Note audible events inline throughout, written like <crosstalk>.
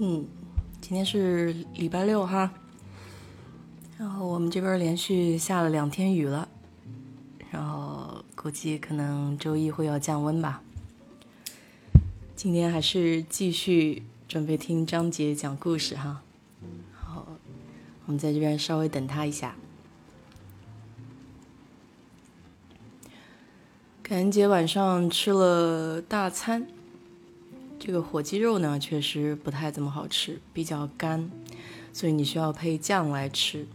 嗯，今天是礼拜六哈，然后我们这边连续下了两天雨了，然后估计可能周一会要降温吧。今天还是继续准备听张杰讲故事哈，然后我们在这边稍微等他一下。感恩节晚上吃了大餐。这个火鸡肉呢，确实不太怎么好吃，比较干，所以你需要配酱来吃。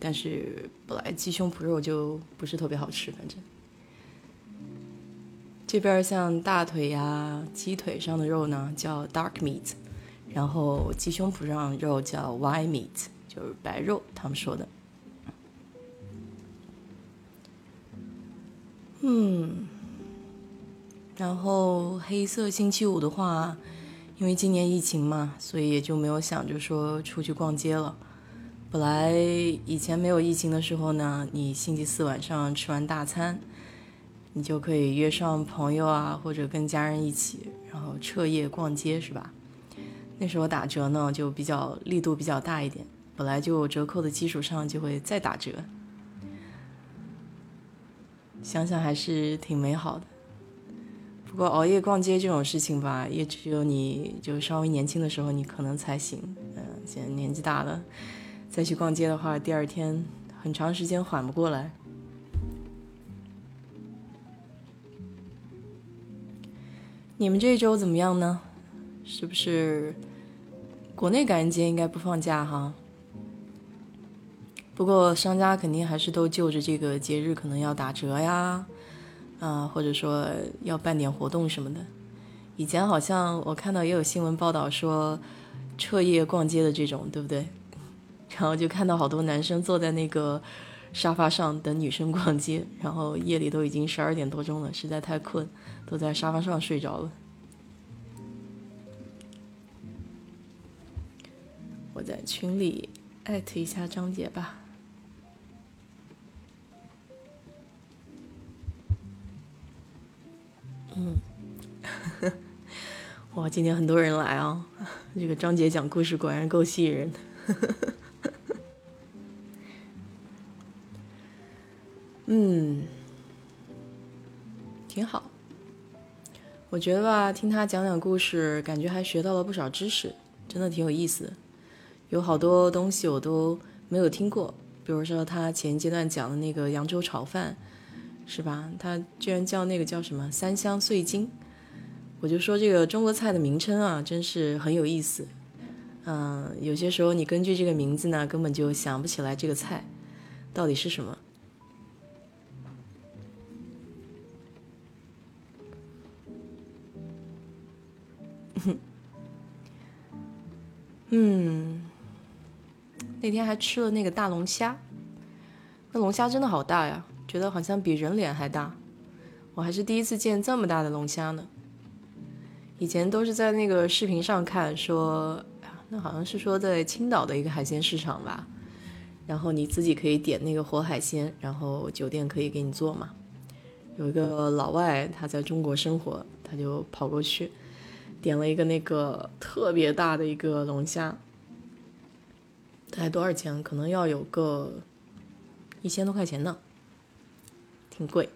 但是本来鸡胸脯肉就不是特别好吃，反正这边像大腿呀、鸡腿上的肉呢叫 dark meat，然后鸡胸脯上肉叫 white meat，就是白肉，他们说的。嗯。然后黑色星期五的话，因为今年疫情嘛，所以也就没有想着说出去逛街了。本来以前没有疫情的时候呢，你星期四晚上吃完大餐，你就可以约上朋友啊，或者跟家人一起，然后彻夜逛街，是吧？那时候打折呢，就比较力度比较大一点，本来就折扣的基础上就会再打折。想想还是挺美好的。不过熬夜逛街这种事情吧，也只有你就稍微年轻的时候你可能才行。嗯，现在年纪大了，再去逛街的话，第二天很长时间缓不过来。你们这一周怎么样呢？是不是国内感恩节应该不放假哈？不过商家肯定还是都就着这个节日可能要打折呀。啊，或者说要办点活动什么的，以前好像我看到也有新闻报道说彻夜逛街的这种，对不对？然后就看到好多男生坐在那个沙发上等女生逛街，然后夜里都已经十二点多钟了，实在太困，都在沙发上睡着了。我在群里艾特一下张姐吧。嗯，<laughs> 哇，今天很多人来啊！这个张姐讲故事果然够吸引人的。嗯，挺好。我觉得吧，听他讲讲故事，感觉还学到了不少知识，真的挺有意思的。有好多东西我都没有听过，比如说他前阶段讲的那个扬州炒饭。是吧？他居然叫那个叫什么三香碎金，我就说这个中国菜的名称啊，真是很有意思。嗯，有些时候你根据这个名字呢，根本就想不起来这个菜到底是什么。嗯，那天还吃了那个大龙虾，那龙虾真的好大呀。觉得好像比人脸还大，我还是第一次见这么大的龙虾呢。以前都是在那个视频上看，说那好像是说在青岛的一个海鲜市场吧，然后你自己可以点那个活海鲜，然后酒店可以给你做嘛。有一个老外他在中国生活，他就跑过去点了一个那个特别大的一个龙虾，大概多少钱？可能要有个一千多块钱呢。挺贵，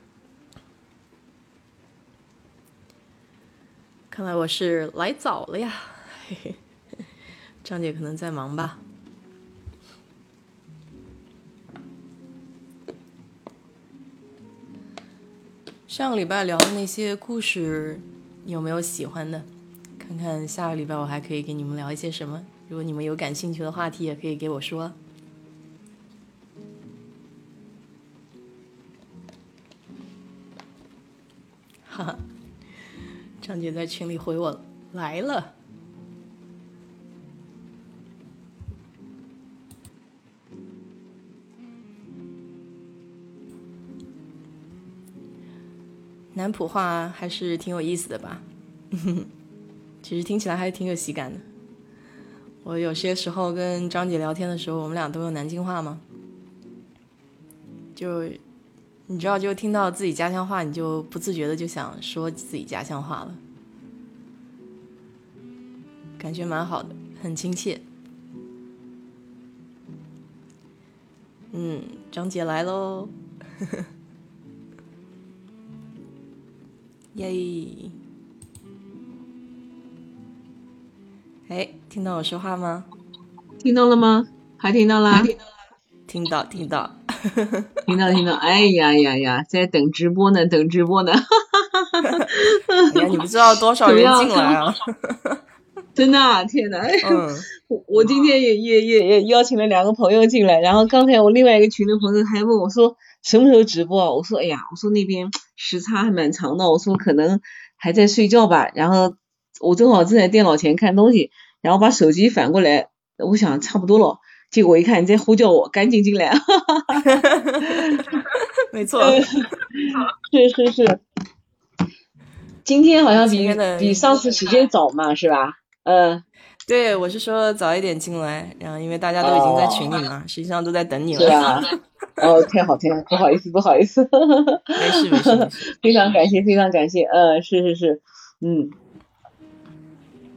看来我是来早了呀。嘿嘿，张姐可能在忙吧。上个礼拜聊的那些故事，你有没有喜欢的？看看下个礼拜我还可以给你们聊一些什么。如果你们有感兴趣的话题，也可以给我说。哈哈，张姐在群里回我来了。南普话还是挺有意思的吧？<laughs> 其实听起来还挺有喜感的。我有些时候跟张姐聊天的时候，我们俩都用南京话吗？就。你知道，就听到自己家乡话，你就不自觉的就想说自己家乡话了。感觉蛮好的，很亲切。嗯，张姐来喽，耶！哎，听到我说话吗？听到了吗？还听到啦？听到，听到，听到，<laughs> 听到听到。哎呀呀呀，在等直播呢，等直播呢。你不知道多少人进来啊！<laughs> 真的，啊，天哪！嗯，<laughs> 我我今天也也也也邀请了两个朋友进来，然后刚才我另外一个群的朋友还问我说什么时候直播？我说哎呀，我说那边时差还蛮长的，我说可能还在睡觉吧。然后我正好正在电脑前看东西，然后把手机反过来，我想差不多了，结果一看你在呼叫我，赶紧进来。<laughs> 没错，<laughs> 是是是，今天好像比比上次时间早嘛，是吧？嗯，对，我是说早一点进来，然后因为大家都已经在群里了，实际上都在等你了。对啊，哦，太好，太好，<laughs> 不好意思，不好意思，没事没事，非常感谢，非常感谢，嗯，是是是，嗯，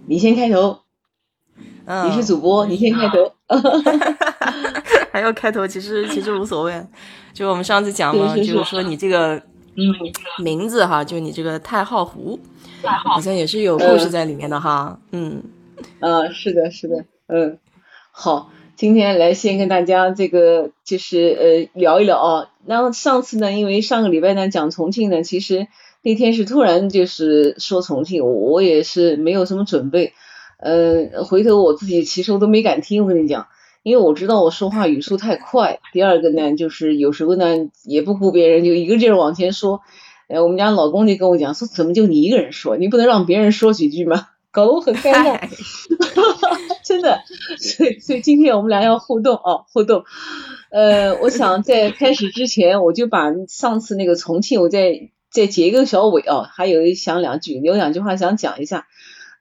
你先开头，你是主播，你先开头，<laughs> 还要开头，其实其实无所谓，就我们上次讲嘛，就是说你这个名字哈，就你这个太浩湖。好。像也是有故事在里面的哈，嗯，嗯，是的，是的，嗯，好，今天来先跟大家这个就是呃聊一聊啊，然后上次呢，因为上个礼拜呢讲重庆呢，其实那天是突然就是说重庆，我也是没有什么准备，呃，回头我自己其实我都没敢听，我跟你讲，因为我知道我说话语速太快，第二个呢就是有时候呢也不顾别人，就一个劲儿往前说。哎，我们家老公就跟我讲说，怎么就你一个人说？你不能让别人说几句吗？<laughs> 搞得我很尴尬，<laughs> 真的。所以，所以今天我们俩要互动哦，互动。呃，我想在开始之前，我就把上次那个重庆，我再再结一个小尾啊，还有想两句，有两句话想讲一下。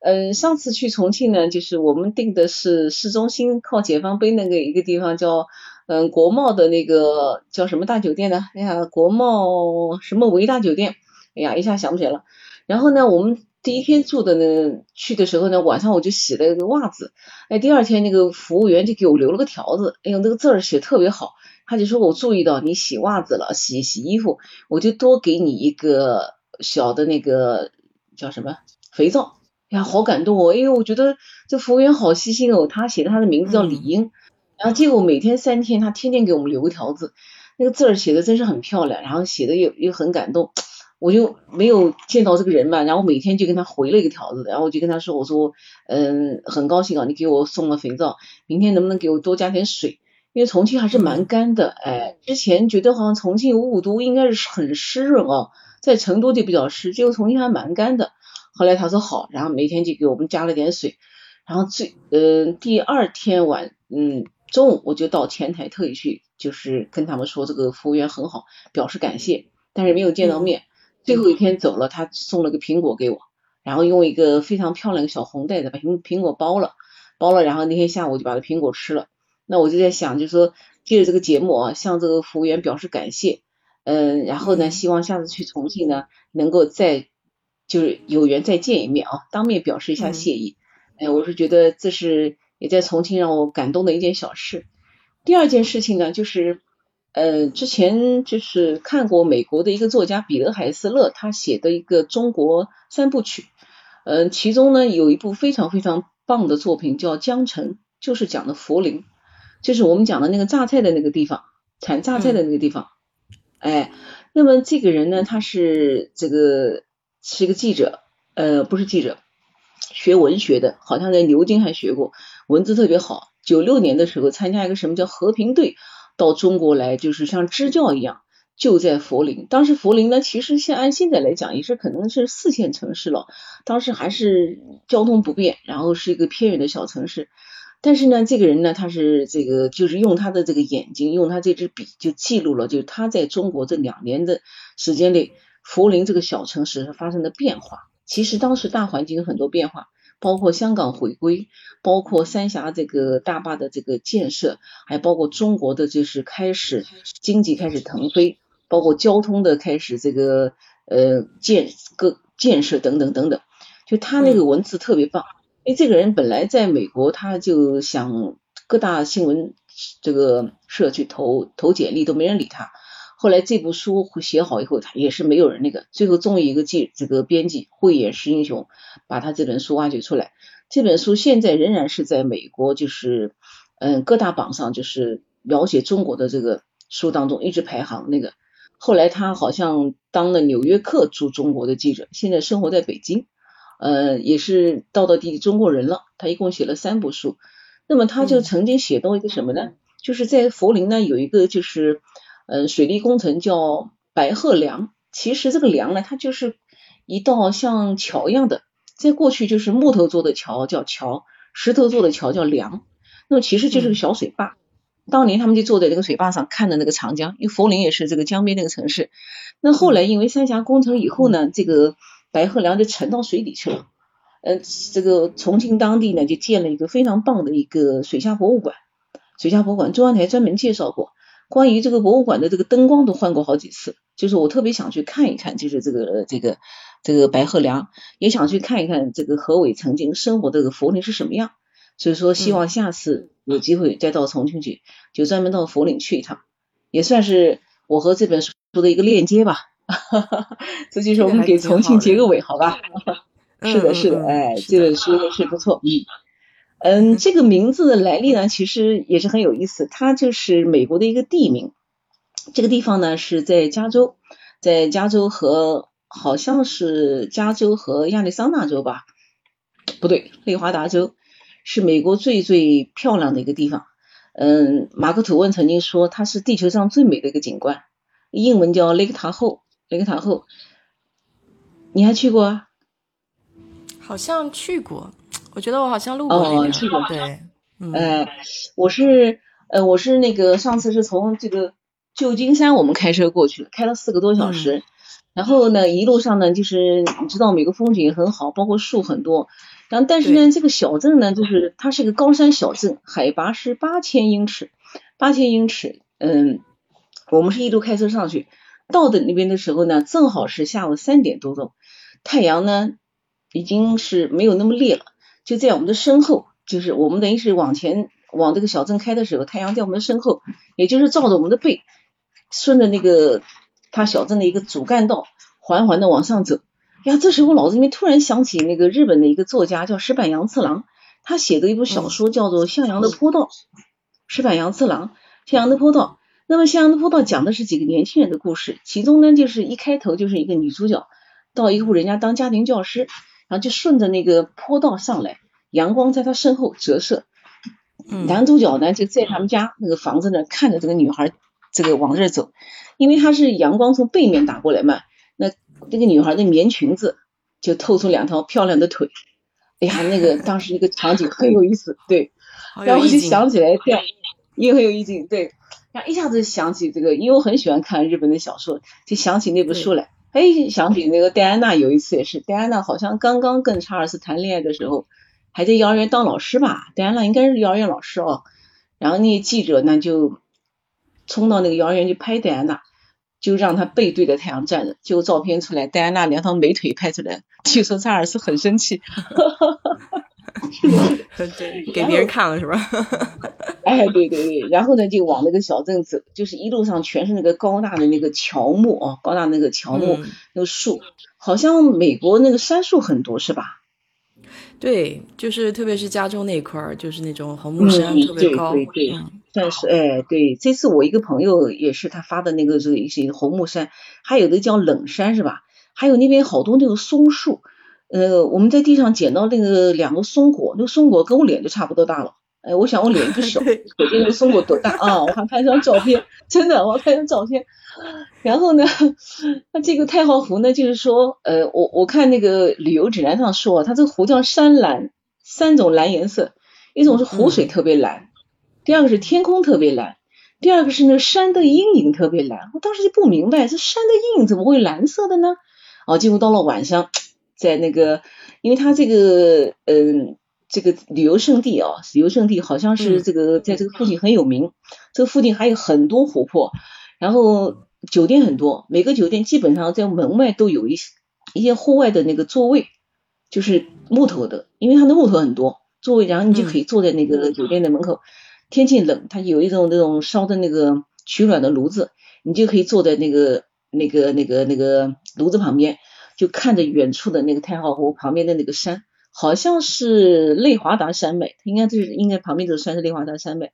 嗯，上次去重庆呢，就是我们定的是市中心靠解放碑那个一个地方叫。嗯，国贸的那个叫什么大酒店呢？哎呀，国贸什么维大酒店？哎呀，一下想不起来了。然后呢，我们第一天住的呢，去的时候呢，晚上我就洗了一个袜子。哎，第二天那个服务员就给我留了个条子，哎呦，那个字儿写特别好。他就说我注意到你洗袜子了，洗洗衣服，我就多给你一个小的那个叫什么肥皂。哎呀，好感动哦，因为我觉得这服务员好细心哦，他写的他的名字叫李英。然后结果每天三天，他天天给我们留个条子，那个字儿写的真是很漂亮，然后写的也也很感动，我就没有见到这个人嘛，然后每天就跟他回了一个条子，然后我就跟他说，我说，嗯，很高兴啊，你给我送了肥皂，明天能不能给我多加点水？因为重庆还是蛮干的，哎，之前觉得好像重庆雾都应该是很湿润哦，在成都就比较湿，结果重庆还蛮干的。后来他说好，然后每天就给我们加了点水，然后最，嗯，第二天晚，嗯。中午我就到前台特意去，就是跟他们说这个服务员很好，表示感谢，但是没有见到面。最后一天走了，他送了个苹果给我，然后用一个非常漂亮的小红袋子把苹苹果包了，包了，然后那天下午就把这苹果吃了。那我就在想，就是说借着这个节目啊，向这个服务员表示感谢，嗯，然后呢，希望下次去重庆呢，能够再就是有缘再见一面啊，当面表示一下谢意。哎，我是觉得这是。也在重庆让我感动的一件小事。第二件事情呢，就是呃，之前就是看过美国的一个作家彼得海斯勒他写的一个中国三部曲，嗯，其中呢有一部非常非常棒的作品叫《江城》，就是讲的涪陵，就是我们讲的那个榨菜的那个地方，产榨菜的那个地方。哎，那么这个人呢，他是这个是一个记者，呃，不是记者。学文学的，好像在牛津还学过，文字特别好。九六年的时候参加一个什么叫和平队，到中国来就是像支教一样，就在涪陵。当时涪陵呢，其实现按现在来讲也是可能是四线城市了，当时还是交通不便，然后是一个偏远的小城市。但是呢，这个人呢，他是这个就是用他的这个眼睛，用他这支笔就记录了，就是他在中国这两年的时间内，涪陵这个小城市发生的变化。其实当时大环境有很多变化，包括香港回归，包括三峡这个大坝的这个建设，还包括中国的就是开始经济开始腾飞，包括交通的开始这个呃建各建设等等等等。就他那个文字特别棒，因为这个人本来在美国，他就想各大新闻这个社去投投简历，都没人理他。后来这部书写好以后，他也是没有人那个，最后终于一个记这个编辑慧眼识英雄，把他这本书挖掘出来。这本书现在仍然是在美国，就是嗯各大榜上，就是描写中国的这个书当中一直排行那个。后来他好像当了纽约客驻中国的记者，现在生活在北京，呃也是道道地地中国人了。他一共写了三部书，那么他就曾经写到一个什么呢？就是在佛林呢有一个就是。嗯，水利工程叫白鹤梁，其实这个梁呢，它就是一道像桥一样的，在过去就是木头做的桥叫桥，石头做的桥叫梁，那么其实就是个小水坝。当年他们就坐在这个水坝上看的那个长江，因为佛陵也是这个江边那个城市。那后来因为三峡工程以后呢，这个白鹤梁就沉到水底去了。嗯，这个重庆当地呢就建了一个非常棒的一个水下博物馆，水下博物馆中央台专门介绍过。关于这个博物馆的这个灯光都换过好几次，就是我特别想去看一看，就是这个这个这个白鹤梁，也想去看一看这个何伟曾经生活的这个佛林是什么样。所以说，希望下次有机会再到重庆去，就专门到佛林去一趟，也算是我和这本书的一个链接吧。<laughs> 这就是我们给重庆结个尾，好吧？<laughs> 是的，是的，哎，这本书是不错，嗯。嗯，这个名字的来历呢，其实也是很有意思。它就是美国的一个地名，这个地方呢是在加州，在加州和好像是加州和亚利桑那州吧？不对，内华达州是美国最最漂亮的一个地方。嗯，马克吐温曾经说它是地球上最美的一个景观，英文叫雷克塔后。雷克塔后，你还去过啊？好像去过。我觉得我好像路过哦，去过对，呃，我是呃我是那个上次是从这个旧金山我们开车过去，开了四个多小时，然后呢一路上呢就是你知道每个风景很好，包括树很多，然后但是呢这个小镇呢就是它是个高山小镇，海拔是八千英尺，八千英尺，嗯，我们是一路开车上去，到的那边的时候呢正好是下午三点多钟，太阳呢已经是没有那么烈了。就在我们的身后，就是我们等于是往前往这个小镇开的时候，太阳在我们的身后，也就是照着我们的背，顺着那个他小镇的一个主干道，缓缓的往上走。呀，这时候脑子里面突然想起那个日本的一个作家叫石坂洋次郎，他写的一部小说叫做《向阳的坡道》。石坂洋次郎，《向阳的坡道》。那么《向阳的坡道》讲的是几个年轻人的故事，其中呢，就是一开头就是一个女主角到一户人家当家庭教师。然后就顺着那个坡道上来，阳光在他身后折射。男主角呢就在他们家那个房子那看着这个女孩，这个往这儿走，因为他是阳光从背面打过来嘛，那那个女孩的棉裙子就透出两条漂亮的腿。哎呀，那个当时那个场景很有意思，对。然后我就想起来，对，也很有意境，对。然后一下子想起这个，因为我很喜欢看日本的小说，就想起那部书来。哎，想起那个戴安娜有一次也是，戴安娜好像刚刚跟查尔斯谈恋爱的时候，还在幼儿园当老师吧？戴安娜应该是幼儿园老师哦。然后那记者呢就冲到那个幼儿园去拍戴安娜，就让她背对着太阳站着，结果照片出来，戴安娜两条美腿拍出来，据说查尔斯很生气。<laughs> <laughs> 对，给别人看了是吧？<laughs> 哎，对对对，然后呢，就往那个小镇走，就是一路上全是那个高大的那个乔木啊，高大那个乔木，那个树，好像美国那个杉树很多是吧？对，就是特别是加州那块儿，就是那种红木杉特别高。对对对，但是哎，对，这次我一个朋友也是他发的那个这个一些红木杉，还有的叫冷杉是吧？还有那边好多那个松树。呃，我们在地上捡到那个两个松果，那个松果跟我脸就差不多大了。哎，我想我脸不小，<laughs> 可见那个松果多大啊！我还拍张照片，真的，我拍张照片。然后呢，那这个太浩湖呢，就是说，呃，我我看那个旅游指南上说，它这个湖叫山蓝，三种蓝颜色，一种是湖水特别蓝，第二个是天空特别蓝，第二个是那山的阴影特别蓝。我当时就不明白，这山的阴影怎么会蓝色的呢？哦，结果到了晚上。在那个，因为它这个，嗯，这个旅游胜地啊，旅游胜地好像是这个，在这个附近很有名。这个附近还有很多湖泊，然后酒店很多，每个酒店基本上在门外都有一些一些户外的那个座位，就是木头的，因为它的木头很多，座位然后你就可以坐在那个酒店的门口，天气冷，它有一种那种烧的那个取暖的炉子，你就可以坐在那个那个那个那个炉子旁边，就看着远处的那个太浩湖旁边的那个山，好像是内华达山脉，应该就是应该旁边这个山是内华达山脉，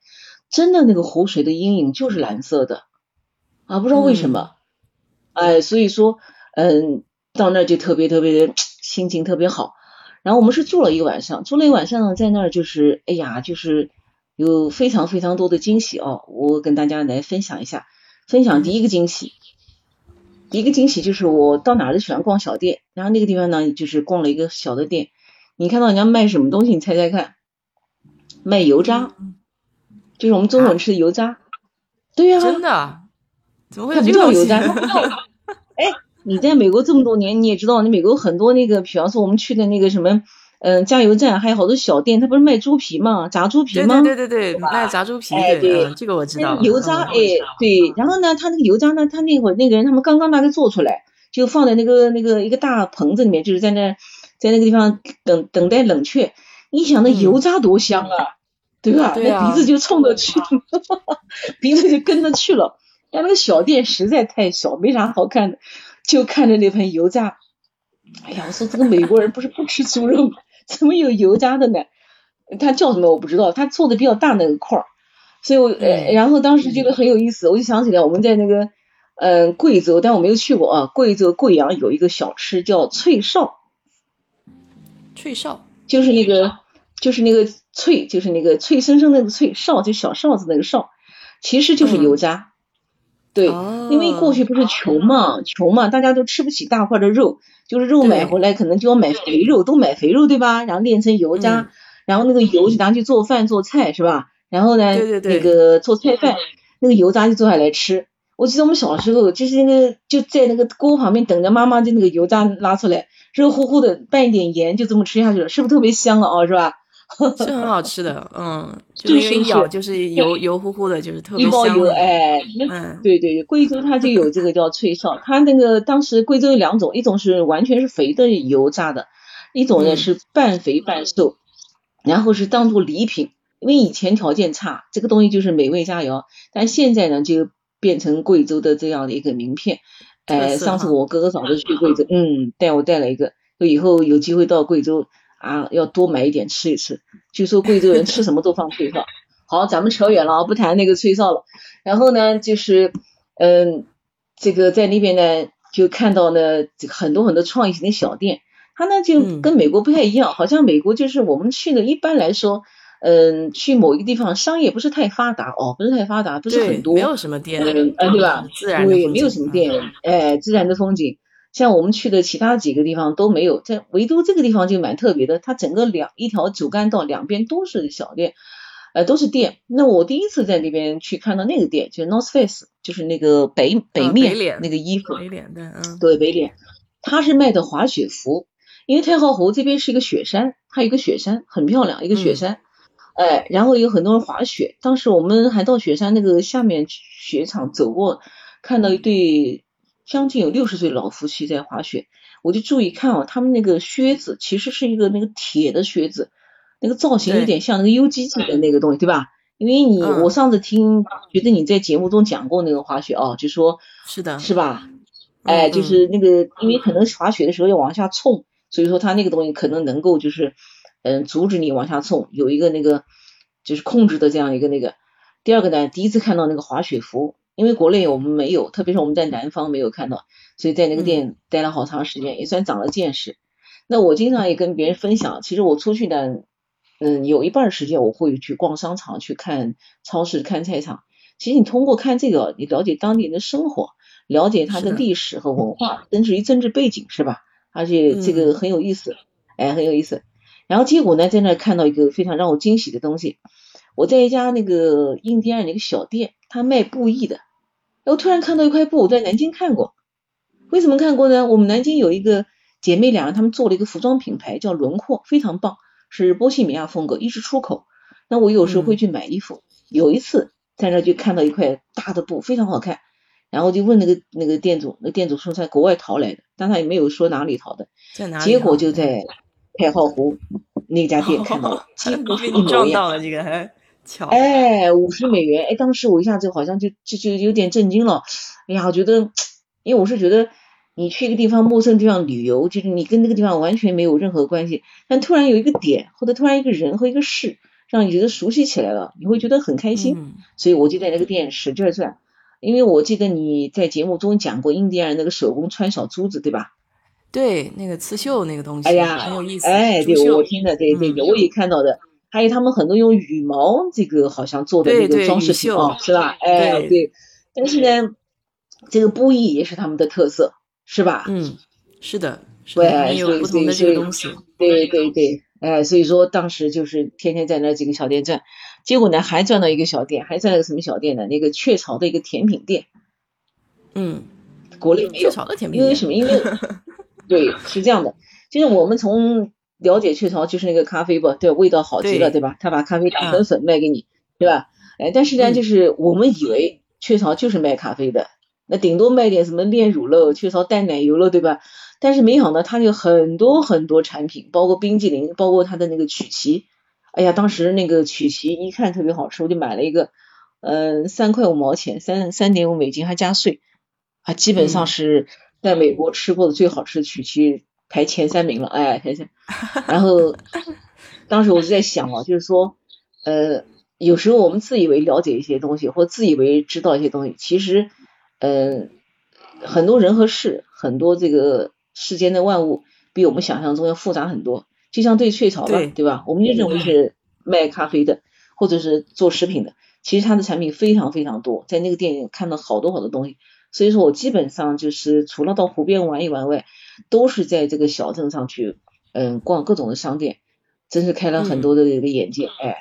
真的那个湖水的阴影就是蓝色的啊，不知道为什么，哎，所以说嗯，到那就特别特别的心情特别好。然后我们是住了一个晚上，住了一晚上呢，在那儿就是哎呀，就是有非常非常多的惊喜哦，我跟大家来分享一下。分享第一个惊喜，第一个惊喜就是我到哪儿都喜欢逛小店，然后那个地方呢，就是逛了一个小的店。你看到人家卖什么东西？你猜猜看，卖油渣，就是我们中国人吃的油渣。对呀，真的？怎么会有这个油渣？<laughs> 哎。你在美国这么多年，你也知道，你美国很多那个，比方说我们去的那个什么，嗯，加油站还有好多小店，他不是卖猪皮吗？炸猪皮吗？对对对对，卖炸猪皮。哎，对，这个我知道。油渣，哎，对。然后呢，他那个油渣呢，他那会儿那个人他们刚刚大概做出来，就放在那个那个一个大棚子里面，就是在那在那个地方等等待冷却。你想那油渣多香啊，对吧？那鼻子就冲着去，<laughs> 鼻子就跟着去了。但那个小店实在太小，没啥好看的。就看着那盆油炸，哎呀，我说这个美国人不是不吃猪肉吗？<laughs> 怎么有油渣的呢？他叫什么我不知道，他做的比较大那个块儿，所以我呃，然后当时觉得很有意思，我就想起来我们在那个嗯贵州，但我没有去过啊，贵州贵阳有一个小吃叫脆哨，脆哨。就是那个就是那个脆，就是那个脆生生那个脆哨，就小哨子那个哨，其实就是油渣。对，因为过去不是穷嘛，穷嘛，大家都吃不起大块的肉，就是肉买回来可能就要买肥肉，都买肥肉对吧？然后炼成油渣，然后那个油就拿去做饭做菜是吧？然后呢，那个做菜饭，那个油渣就做下来吃。我记得我们小时候就是那个就在那个锅旁边等着妈妈就那个油渣拉出来，热乎乎的拌一点盐就这么吃下去了，是不是特别香啊、哦？是吧？<laughs> 是很好吃的，嗯，就是一咬就是油油乎乎的，就是特别香。油，哎，嗯，对对，贵州它就有这个叫脆哨，它那个当时贵州有两种，一种是完全是肥的油炸的，一种呢是半肥半瘦，然后是当做礼品，因为以前条件差，这个东西就是美味佳肴，但现在呢就变成贵州的这样的一个名片。哎，上次我哥哥嫂子去贵州，嗯，带我带了一个，说以后有机会到贵州。啊，要多买一点吃一吃。据说贵州人吃什么都放脆哨。好，咱们扯远了啊，不谈那个脆哨了。然后呢，就是嗯，这个在那边呢，就看到呢很多很多创意型的小店。它呢就跟美国不太一样，好像美国就是我们去的，一般来说，嗯，去某一个地方商业不是太发达哦，不是太发达，不是很多，没有什么店，嗯，对吧？自然对，没有什么店，哎，自然的风景。像我们去的其他几个地方都没有，在唯独这个地方就蛮特别的，它整个两一条主干道两边都是小店，呃，都是店。那我第一次在那边去看到那个店，就是 North Face，就是那个北北面那个衣服，北脸的，嗯，对，北脸，它是卖的滑雪服，因为太浩湖这边是一个雪山，它有一个雪山很漂亮，一个雪山，哎，然后有很多人滑雪，当时我们还到雪山那个下面雪场走过，看到一对。将近有六十岁老夫妻在滑雪，我就注意看哦，他们那个靴子其实是一个那个铁的靴子，那个造型有点像那个 U G G 的那个东西，对吧？因为你我上次听觉得你在节目中讲过那个滑雪哦，就说是的，是吧？哎，就是那个，因为可能滑雪的时候要往下冲，所以说他那个东西可能能够就是嗯阻止你往下冲，有一个那个就是控制的这样一个那个。第二个呢，第一次看到那个滑雪服。因为国内我们没有，特别是我们在南方没有看到，所以在那个店待了好长时间，也算长了见识。那我经常也跟别人分享，其实我出去呢，嗯，有一半时间我会去逛商场、去看超市、看菜场。其实你通过看这个，你了解当地人的生活，了解它的历史和文化，甚至于政治背景，是吧？而且这个很有意思，哎，很有意思。然后结果呢，在那看到一个非常让我惊喜的东西，我在一家那个印第安那个小店。他卖布艺的，我突然看到一块布，我在南京看过。为什么看过呢？我们南京有一个姐妹俩，她们做了一个服装品牌，叫轮廓，非常棒，是波西米亚风格，一直出口。那我有时候会去买衣服。有一次在那就看到一块大的布，非常好看，然后就问那个那个店主，那店主说在国外淘来的，但他也没有说哪里淘的。在哪里？结果就在太浩湖那家店看到了，几乎是一模一样。到了这个还巧，哎，五十美元，哎，当时我一下子好像就就就有点震惊了。哎呀，我觉得，因为我是觉得你去一个地方陌生地方旅游，就是你跟那个地方完全没有任何关系，但突然有一个点，或者突然一个人和一个事，让你觉得熟悉起来了，你会觉得很开心。嗯所以我就在那个店使劲儿转，因为我记得你在节目中讲过印第安人那个手工穿小珠子，对吧？对，那个刺绣那个东西，哎呀，很有意思。哎，对，我听的，对对对，嗯我也看到的。还有他们很多用羽毛这个好像做的那个装饰品啊，是吧？哎，对对。但是呢，这个布艺也是他们的特色，是吧？嗯，是的，是的，对有不同的这个东西。对对对，哎，所以说当时就是天天在那几个小店转，结果呢还转到一个小店，还转了个什么小店呢？那个雀巢的一个甜品店，嗯，国内没有雀。巢的甜品店因为什么？因为 <laughs> 对，是这样的，就是我们从了解雀巢就是那个咖啡吧，对，味道好极了，对对吧？他把咖啡打嗯成粉卖给你，对吧？哎，但是呢，嗯就是我们以为雀巢就是卖咖啡的，那顶多卖点什么炼乳喽、雀巢淡奶油喽，对吧？但是没想到它有很多很多产品，包括冰激凌，包括它的那个曲奇。哎呀，当时那个曲奇一看特别好吃，我就买了一个，嗯、三块五毛钱，三三点五美金还加税，啊，基本上嗯是在美国吃过的最好吃的曲奇排前三名了，哎，排前。<laughs> 然后当时我就在想啊，就是说，呃，有时候我们自以为了解一些东西，或自以为知道一些东西，其实，嗯、很多人和事，很多这个世间的万物，比我们想象中要复杂很多。就像对雀巢吧，对对吧？我们就认为是卖咖啡的，或者是做食品的，其实它的产品非常非常多，在那个店里看到好多好多东西。所以说我基本上就是除了到湖边玩一玩外，都是在这个小镇上去，嗯，逛各种的商店，真是开了很多的这个眼界，哎，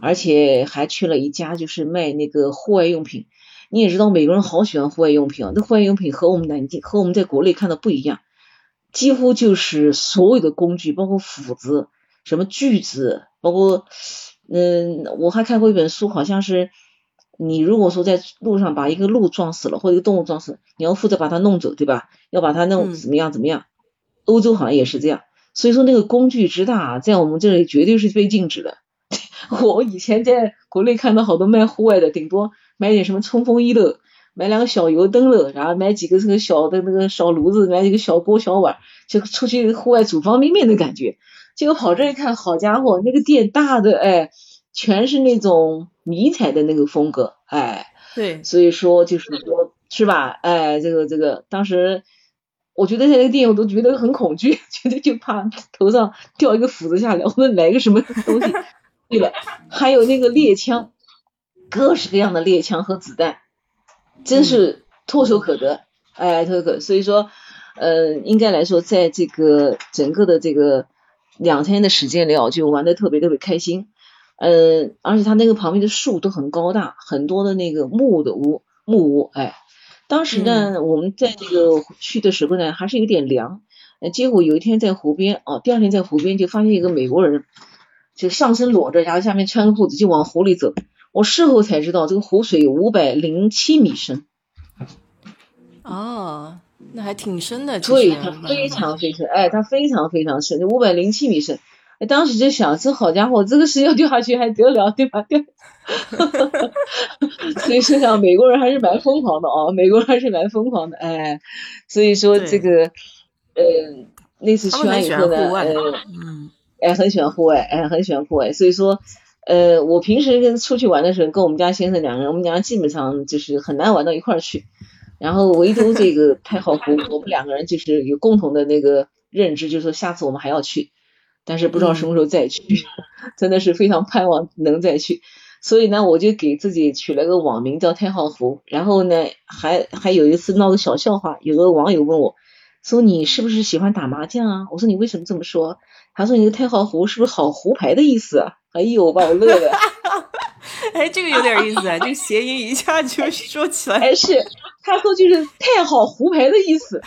而且还去了一家就是卖那个户外用品。你也知道美国人好喜欢户外用品啊，那户外用品和我们南京和我们在国内看的不一样，几乎就是所有的工具，包括斧子、什么锯子，包括嗯，我还看过一本书，好像是你如果说在路上把一个鹿撞死了或者一个动物撞死，你要负责把它弄走，对吧？要把它弄嗯怎么样怎么样？欧洲好像也是这样，所以说那个工具之大，在我们这里绝对是被禁止的。<laughs> 我以前在国内看到好多卖户外的，顶多买点什么冲锋衣了，买两个小油灯了，然后买几个这个小的那个小炉子，买几个小锅小碗，就出去户外煮方便面的感觉。结果跑这一看，好家伙，那个店大的哎，全是那种迷彩的那个风格，哎，对，所以说就是说，是吧？哎，这个这个，当时我觉得在那个电影我都觉得很恐惧，<laughs> 觉得就怕头上掉一个斧子下来，或者来个什么东西。对了，还有那个猎枪，各式各样的猎枪和子弹，真是唾手可得，哎，唾手可得。所以说，呃，应该来说，在这个整个的这个两天的时间里我，就玩的特别特别开心。呃，而且它那个旁边的树都很高大，很多的那个木的屋木屋，哎，当时呢，我们在那个去的时候呢，还是有点凉，呃，结果有一天在湖边，哦，第二天在湖边就发现一个美国人，就上身裸着，然后下面穿个裤子就往湖里走，我事后才知道这个湖水有五百零七米深，哦，那还挺深的，其对，它非常非常，哎，它非常非常深，五百零七米深。哎，当时就想，这好家伙，这个是要掉下去还得了，对吧？掉，<laughs> 所以说想美国人还是蛮疯狂的哦，美国人还是蛮疯狂的，哎，所以说这个，呃，那次去完以后呢，嗯，哎，很喜欢户外，哎，很喜欢户外，所以说，呃，我平时跟出去玩的时候，跟我们家先生两个人，我们俩基本上就是很难玩到一块儿去。然后唯独这个太浩湖，我们两个人就是有共同的那个认知，就是说下次我们还要去，但是不知道什么时候再去，<laughs> 真的是非常盼望能再去。所以呢，我就给自己取了个网名叫太浩湖。然后呢，还还有一次闹个小笑话，有个网友问我，说你是不是喜欢打麻将啊？我说你为什么这么说？他说你的太浩湖是不是好胡牌的意思啊？哎呦，把我乐的。<laughs> 哎，这个有点意思啊，这个谐音一下就说起来，哎，是他说就是太好胡牌的意思。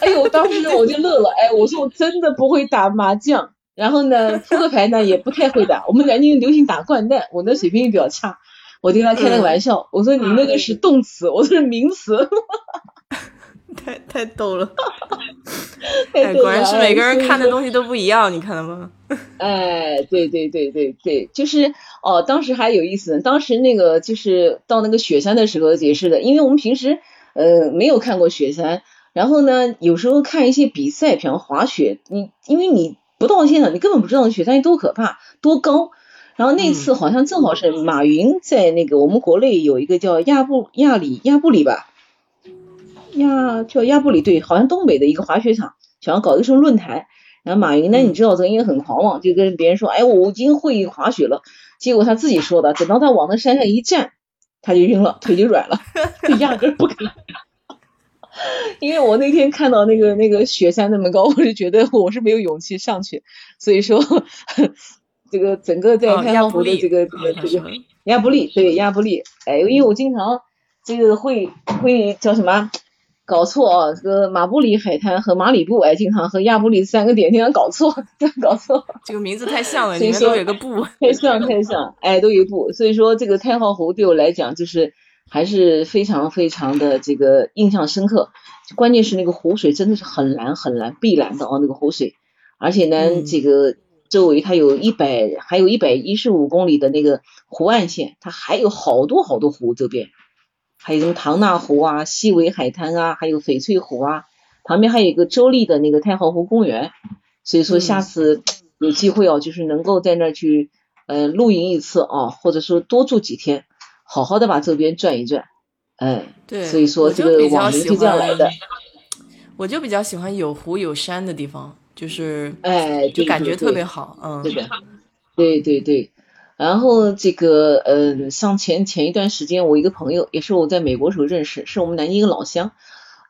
哎呦，当时我就乐了。哎，我说我真的不会打麻将，然后呢，扑克牌呢也不太会打。我们南京流行打掼蛋，我那水平也比较差。我就跟他开了个玩笑，我说你那个是动词，我说是名词。<laughs> 太 <laughs> 太逗了。<laughs> 哎，果然是每个人看的东西都不一样，你看了吗？哎，对对对对对，就是哦，当时还有意思，当时那个就是到那个雪山的时候也是的，因为我们平时呃没有看过雪山，然后呢有时候看一些比赛，比方滑雪，你因为你不到现场，你根本不知道雪山有多可怕、多高。然后那次好像正好是马云在那个我们国内有一个叫亚布亚里亚布里吧，亚叫亚布里对，好像东北的一个滑雪场，想要搞一个什么论坛。然后马云呢，你知道这个人很狂妄，就跟别人说，哎，我已经会滑雪了。结果他自己说的，等到他往那山上一站，他就晕了，腿就软了，<laughs> 就压根不敢。因为我那天看到那个那个雪山那么高，<laughs> 我就觉得我是没有勇气上去，所以说。这个整个在太浩湖的这个这个这个亚布力，对亚布力，哎，因为我经常这个会会叫什么搞错啊，这个马布里海滩和马里布，哎，经常和亚布里三个点经常搞错，经常搞错。这个名字太像了，里面都有个布。太像太像，哎，都有布，所以说这个太浩湖对我来讲就是还是非常非常的这个印象深刻。关键是那个湖水真的是很蓝很蓝，碧蓝的哦，那个湖水，而且呢这个。周围它有一百，还有一百一十五公里的那个湖岸线，它还有好多好多湖，周边还有什么唐纳湖啊、西维海滩啊，还有翡翠湖啊，旁边还有一个州立的那个太浩湖公园。所以说下次有机会哦，就是能够在那儿去呃露营一次啊，或者说多住几天，好好的把周边转一转。哎，对，所以说这个网名就这样来的。我就比较喜欢有湖有山的地方。就是哎，就感觉特别好，嗯，对的，对对对。然后这个呃，上前前一段时间，我一个朋友也是我在美国时候认识，是我们南京一个老乡，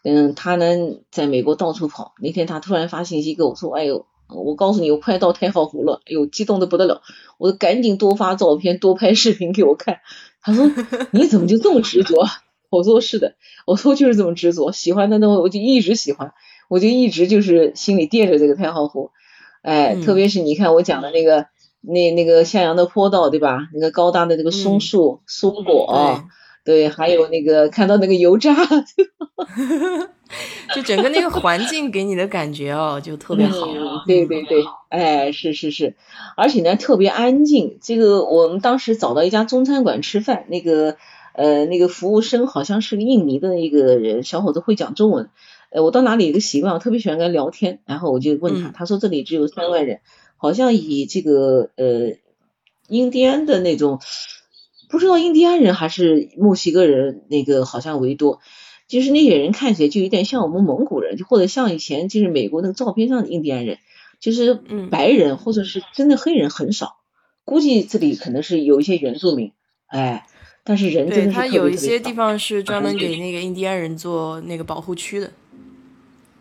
嗯，他呢在美国到处跑。那天他突然发信息给我说：“哎呦，我告诉你，我快到太浩湖了，哎呦，激动的不得了。”我赶紧多发照片，多拍视频给我看。他说：<laughs> “你怎么就这么执着？”我说：“是的，我说就是这么执着，喜欢的那我就一直喜欢。”我就一直就是心里惦着这个太浩湖，哎，特别是你看我讲的那个那那个向阳的坡道，对吧？那个高大的这个松树松果，对，还有那个看到那个油渣，<laughs> <laughs> <laughs> 就整个那个环境给你的感觉哦，就特别好。对对对，哎，是是是，而且呢特别安静。这个我们当时找到一家中餐馆吃饭，那个呃那个服务生好像是个印尼的一个人，小伙子会讲中文。呃，我到哪里有个习惯，我特别喜欢跟他聊天，然后我就问他，他说这里只有三万人，好像以这个呃印第安的那种，不知道印第安人还是墨西哥人那个好像为多，就是那些人看起来就有点像我们蒙古人，就或者像以前就是美国那个照片上的印第安人，就是白人或者是真的黑人很少，估计这里可能是有一些原住民，哎，但是人真的是他有一些地方是专门给那个印第安人做那个保护区的。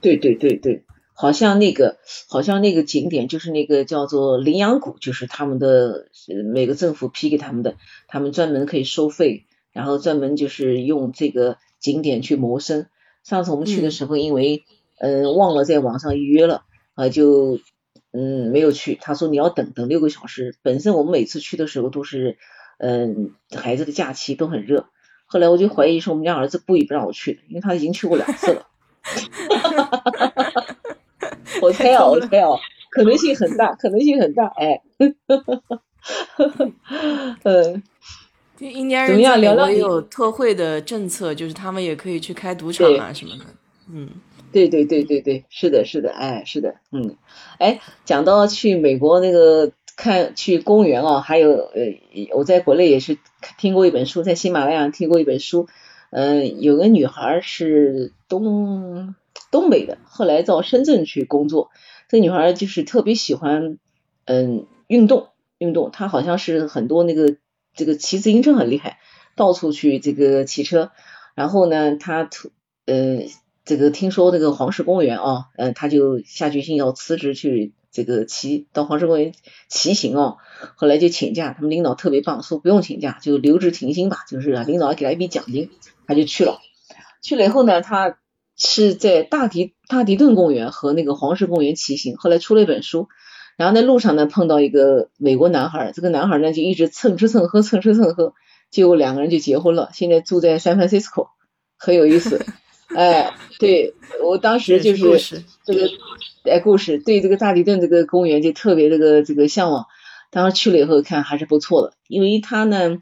对对对对，好像那个好像那个景点就是那个叫做羚羊谷，就是他们的每个政府批给他们的，他们专门可以收费，然后专门就是用这个景点去谋生。上次我们去的时候，因为嗯忘了在网上预约了啊，就嗯没有去。他说你要等等六个小时。本身我们每次去的时候都是嗯孩子的假期都很热，后来我就怀疑说我们家儿子故意不让我去的，因为他已经去过两次了。<laughs> 我猜哦，我猜哦，可能性很大，可能性很大，哎，哈 <laughs> 哈哈哈哈！嗯，印第安人在美国有特惠的政策，就是他们也可以去开赌场啊什么的。嗯，对对对对对，是的，是的，哎，是的，嗯，哎，讲到去美国那个看去公园啊，还有呃，我在国内也是听过一本书，在喜马拉雅听过一本书。嗯，有个女孩是东东北的，后来到深圳去工作。这女孩就是特别喜欢嗯运动，运动。她好像是很多那个这个骑自行车很厉害，到处去这个骑车。然后呢，他突呃这个听说那个黄石公园啊，嗯，他就下决心要辞职去这个骑到黄石公园骑行哦。后来就请假，他们领导特别棒，说不用请假，就留职停薪吧，就是领导给他一笔奖金。他就去了，去了以后呢，他是在大迪大迪顿公园和那个黄石公园骑行。后来出了一本书，然后在路上呢碰到一个美国男孩，这个男孩呢就一直蹭吃蹭喝蹭吃蹭喝，结果两个人就结婚了，现在住在 San Francisco，很有意思。<laughs> 哎，对我当时就是这个哎故事，对这个大迪顿这个公园就特别这个这个向往。当时去了以后看还是不错的，因为它呢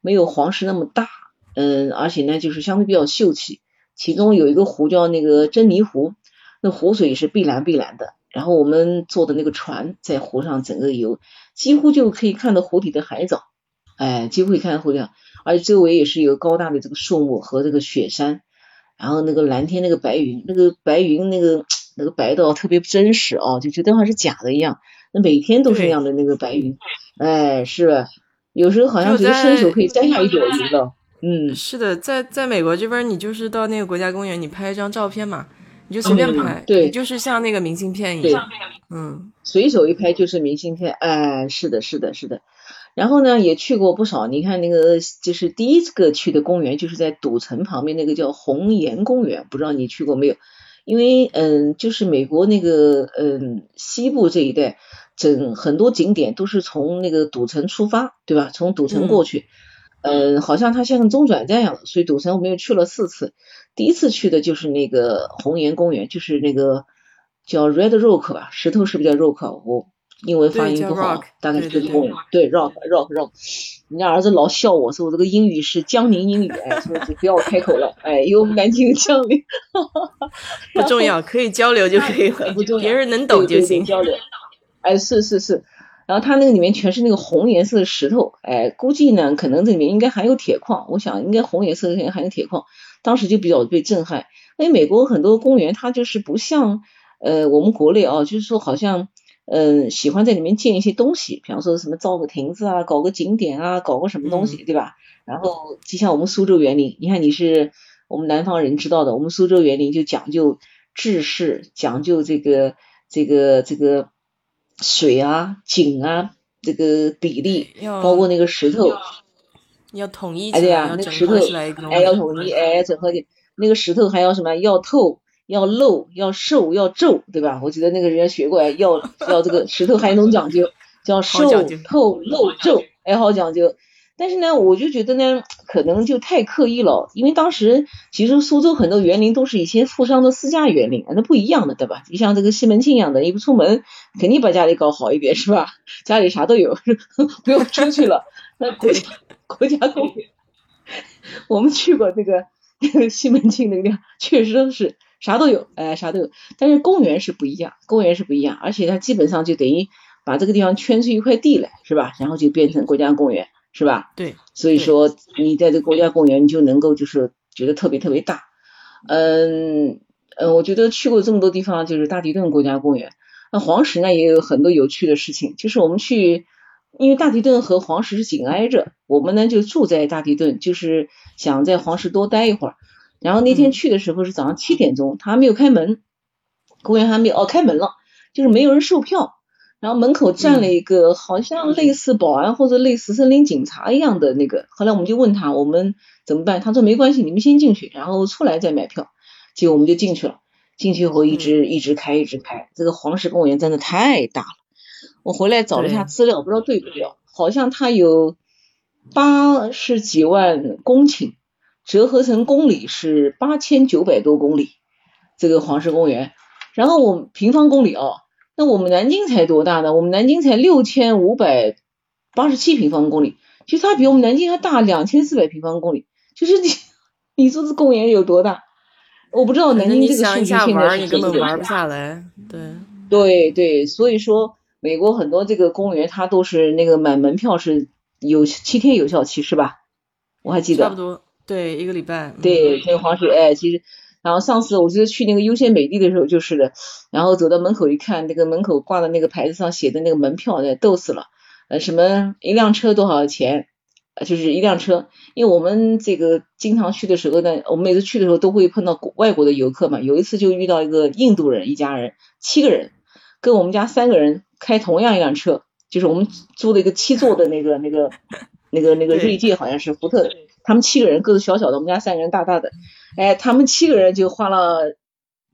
没有黄石那么大，嗯，而且呢就是相对比较秀气。其中有一个湖叫那个珍妮湖，那湖水是碧蓝碧蓝的。然后我们坐的那个船在湖上整个游，几乎就可以看到湖底的海藻，哎，几乎可以看到湖底，而且周围也是有高大的这个树木和这个雪山，然后那个蓝天那个白云，那个白云那个那个白的特别真实啊，就觉得好像是假的一样。那每天都是那样的那个白云，哎，是，有时候好像觉得伸手可以摘下一朵云了。嗯，是的，在在美国这边，你就是到那个国家公园，你拍一张照片嘛，你就随便拍，对，就是像那个明信片一样，嗯，随手一拍就是明信片，哎，是的，是的，是的。然后呢，也去过不少，你看那个就是第一个去的公园，就是在赌城旁边那个叫红岩公园，不知道你去过没有？因为嗯，就是美国那个嗯西部这一带，整很多景点都是从那个赌城出发，对吧？从赌城过去，嗯，好像它像中转站一样的，所以赌城我们又去了四次。第一次去的就是那个红岩公园，就是那个叫 Red Rock 吧，石头是不是叫 Rock？我。英文发音不好，大概是这个公园。对，rock rock rock。人家儿子老笑我说我这个英语是江宁英语，哎，说就不要开口了，哎，有南京江宁。<laughs> 不重要，可以交流就可以了，<laughs> 不重要，别人能懂就行。交流。哎，是是是。然后它那个里面全是那个红颜色的石头，哎，估计呢，可能这里面应该含有铁矿。我想应该红颜色肯定含有铁矿。当时就比较被震撼，因为美国很多公园它就是不像呃我们国内啊，就是说好像。嗯，喜欢在里面建一些东西，比方说什么造个亭子啊，搞个景点啊，搞个什么东西，对吧？然后就像我们苏州园林，你看你是我们南方人知道的，我们苏州园林就讲究制式，讲究这个这个这个水啊、景啊这个比例，包括那个石头要统一，哎对呀，那个石头哎要统一哎整合的，那个石头还要什么要透。要漏，要瘦，要皱，对吧？我记得那个人家学过，要要这个石头还能讲究，叫瘦透漏皱，哎，好讲究。但是呢，我就觉得呢，可能就太刻意了，因为当时其实苏州很多园林都是一些富商的私家园林，那不一样的，对吧？你像这个西门庆一样的，一不出门肯定把家里搞好一点，是吧？家里啥都有，<laughs> 不用出去了。那国家国家公园，我们去过那个 <laughs> 西门庆那个地方，确实都是。啥都有，哎，啥都有，但是公园是不一样，公园是不一样，而且它基本上就等于把这个地方圈出一块地来，是吧？然后就变成国家公园，是吧？对。所以说你在这国家公园，你就能够就是觉得特别特别大。嗯嗯，我觉得去过这么多地方，就是大迪顿国家公园。那黄石呢也有很多有趣的事情，就是我们去，因为大迪顿和黄石是紧挨着，我们呢就住在大迪顿，就是想在黄石多待一会儿。然后那天去的时候是早上七点钟，他还没有开门，公园还没有哦开门了，就是没有人售票，然后门口站了一个好像类似保安或者类似森林警察一样的那个，后来我们就问他我们怎么办，他说没关系，你们先进去，然后出来再买票，结果我们就进去了，进去以后一直一直开一直开，这个黄石公园真的太大了，我回来找了一下资料，不知道对不对，好像它有八十几万公顷。折合成公里是八千九百多公里，这个黄石公园。然后我平方公里啊，那我们南京才多大呢？我们南京才六千五百八十七平方公里，其实它比我们南京还大两千四百平方公里。就是你，你说这公园有多大？我不知道南京这个数据现在是根本玩不下来。对对对，所以说美国很多这个公园它都是那个买门票是有七天有效期是吧？我还记得。差不多。对，一个礼拜。对，那个黄石，哎，其实，然后上次我记得去那个优先美地的时候就是的，然后走到门口一看，那个门口挂的那个牌子上写的那个门票，那逗死了，呃，什么一辆车多少钱，就是一辆车，因为我们这个经常去的时候呢，我们每次去的时候都会碰到外国的游客嘛，有一次就遇到一个印度人一家人，七个人，跟我们家三个人开同样一辆车，就是我们租了一个七座的那个那个那个那个锐界，好像是福特的。他们七个人个子小小的，我们家三个人大大的，哎，他们七个人就花了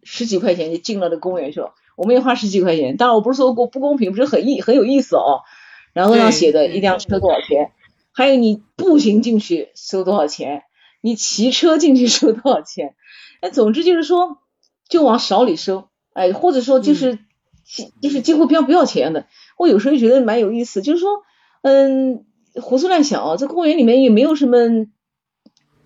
十几块钱就进了那公园去了，我们也花十几块钱，当然我不是说过不公平，不是很意很有意思哦。然后上写的一辆车多少钱，还有你步行进去收多少钱，你骑车进去收多少钱，哎总之就是说，就往少里收，哎，或者说就是就是几乎不要不要钱的。我有时候觉得蛮有意思，就是说，嗯，胡思乱想啊，这公园里面也没有什么，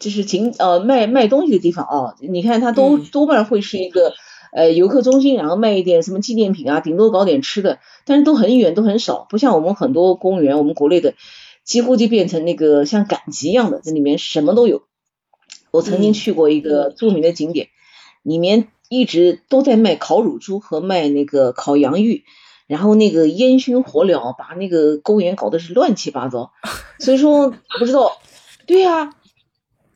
就是景呃卖卖东西的地方啊。你看它都多半会是一个呃游客中心，然后卖一点什么纪念品啊，顶多搞点吃的，但是都很远，都很少，不像我们很多公园，我们国内的几乎就变成那个像赶集一样的，这里面什么都有。我曾经去过一个著名的景点，里面一直都在卖烤乳猪和卖那个烤洋芋。然后那个烟熏火燎，把那个公园搞得是乱七八糟，所以说不知道，对呀。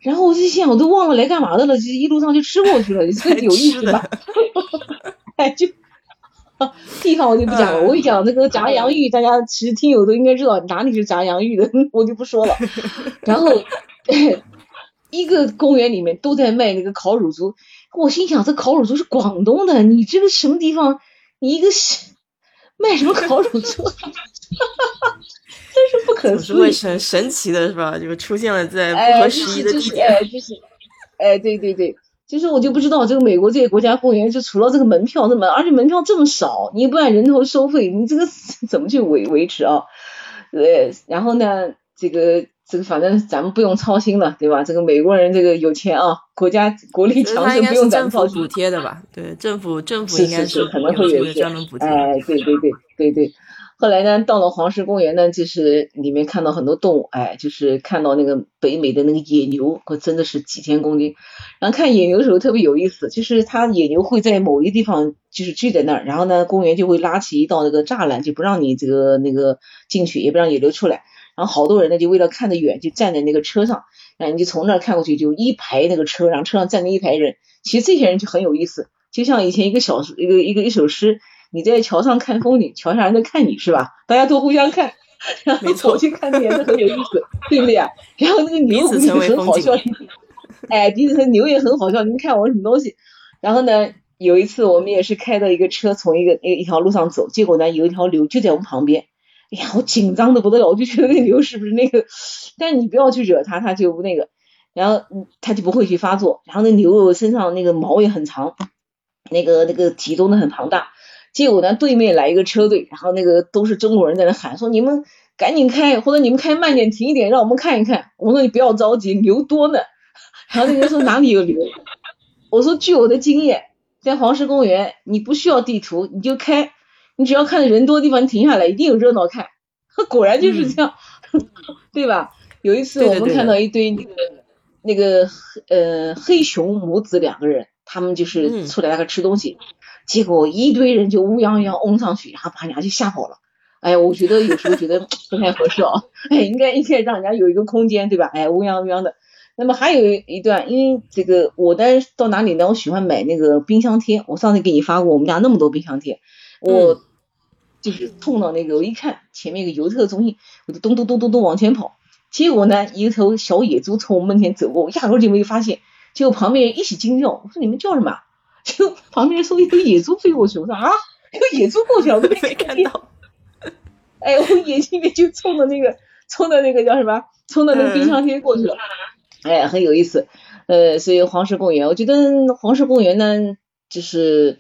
然后我就想，我都忘了来干嘛的了，就一路上就吃过去了，这有意思吧？<laughs> 哎，就地方我就不讲了，我一讲那个炸洋芋，大家其实听友都应该知道哪里是炸洋芋的，<laughs> 我就不说了。<laughs> 然后一个公园里面都在卖那个烤乳猪，我心想这烤乳猪是广东的，你这个什么地方？你一个。卖什么烤乳猪？真是不可思议，神神奇的是吧？就出现了在不合时宜的地点。哎，就是，哎，对对对，其实我就不知道这个美国这些国家公园，就除了这个门票这么，而且门票这么少，你不按人头收费，你这个 <laughs> 怎么去维维持啊？呃，然后呢，这个。这个反正咱们不用操心了，对吧？这个美国人这个有钱啊，国家国力强盛，不用咱们操心。补贴的吧？对，政府政府应该是可能会有专门补贴。哎，对对对对对。后来呢，到了黄石公园呢，就是里面看到很多动物，哎，就是看到那个北美的那个野牛，可真的是几千公斤。然后看野牛的时候特别有意思，就是它野牛会在某一个地方就是聚在那儿，然后呢，公园就会拉起一道那个栅栏，就不让你这个那个进去，也不让野牛出来。然后好多人呢，就为了看得远，就站在那个车上，然后你就从那儿看过去，就一排那个车，然后车上站着一排人。其实这些人就很有意思，就像以前一个小一个一个一首诗，你在桥上看风景，桥下人在看你是吧？大家都互相看，然后我去看也是很有意思，对不对啊？然后那个牛也很好笑，哎，彼此牛也很好笑，你们看我什么东西？然后呢，有一次我们也是开的一个车从一个一一条路上走，结果呢有一条牛就在我们旁边。哎呀，我紧张的不得了，我就觉得那牛是不是那个？但你不要去惹它，它就不那个，然后它就不会去发作。然后那牛身上那个毛也很长，那个那个体重呢很庞大。结果呢，对面来一个车队，然后那个都是中国人在那喊说：“你们赶紧开，或者你们开慢点，停一点，让我们看一看。”我说：“你不要着急，牛多呢。<laughs> ”然后那个人说：“哪里有牛？”我说：“据我的经验，在黄石公园，你不需要地图，你就开。”你只要看人多的地方，你停下来，一定有热闹看。果然就是这样，<laughs> 对吧？有一次我们看到一堆那个那个呃黑熊母子两个人，他们就是出来那个吃东西，结果一堆人就乌泱泱拥上去，然后把人家就吓跑了。哎，我觉得有时候觉得 <tsk> 不太合适啊，<laughs> 哎，应该应该让人家有一个空间，对吧？哎，乌泱泱的。那么还有一段，因为这个我呢到哪里呢？我喜欢买那个冰箱贴，我上次给你发过，我们家那么多冰箱贴。我就是冲到那个，我一看前面一个游客中心，我就咚咚咚咚咚往前跑。结果呢，一头小野猪从我门前走过，我压根就没有发现。结果旁边人一起惊叫，我说你们叫什么？就旁边人说一头野猪飞过去，我说啊，有野猪过去了，我都没看到。<laughs> 哎，我眼睛里面就冲着那个，冲着那个叫什么？冲着那个冰箱贴过去了。哎，很有意思。呃，所以黄石公园，我觉得黄石公园呢，就是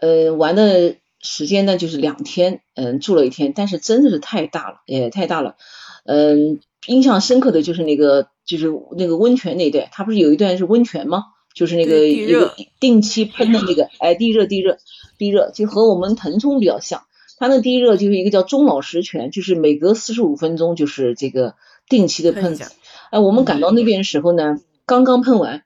呃玩的。时间呢就是两天，嗯，住了一天，但是真的是太大了，也太大了，嗯，印象深刻的就是那个就是那个温泉那一段，它不是有一段是温泉吗？就是那个一个定期喷的那个，哎，地热地热地热，就和我们腾冲比较像，它那地热就是一个叫中老石泉，就是每隔四十五分钟就是这个定期的喷，哎，我们赶到那边的时候呢，刚刚喷完，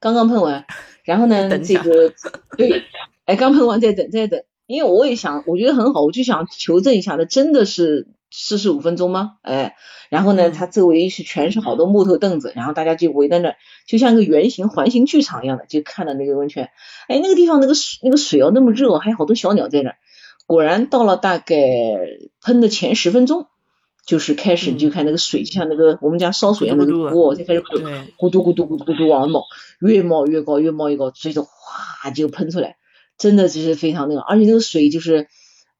刚刚喷完，<laughs> 然后呢，这个 <laughs> 对，哎，刚喷完再等再等。因为我也想，我觉得很好，我就想求证一下，那真的是四十五分钟吗？哎，然后呢，它周围是全是好多木头凳子，然后大家就围在那，就像一个圆形环形剧场一样的，就看到那个温泉。哎，那个地方那个水那个水哦那么热，还有好多小鸟在那。果然到了大概喷的前十分钟，就是开始你就看那个水，就像那个我们家烧水一样那个锅，就开始咕咕嘟咕嘟咕嘟咕嘟往冒，越冒越高，越冒越高，最后哗就喷出来。真的就是非常那个，而且那个水就是，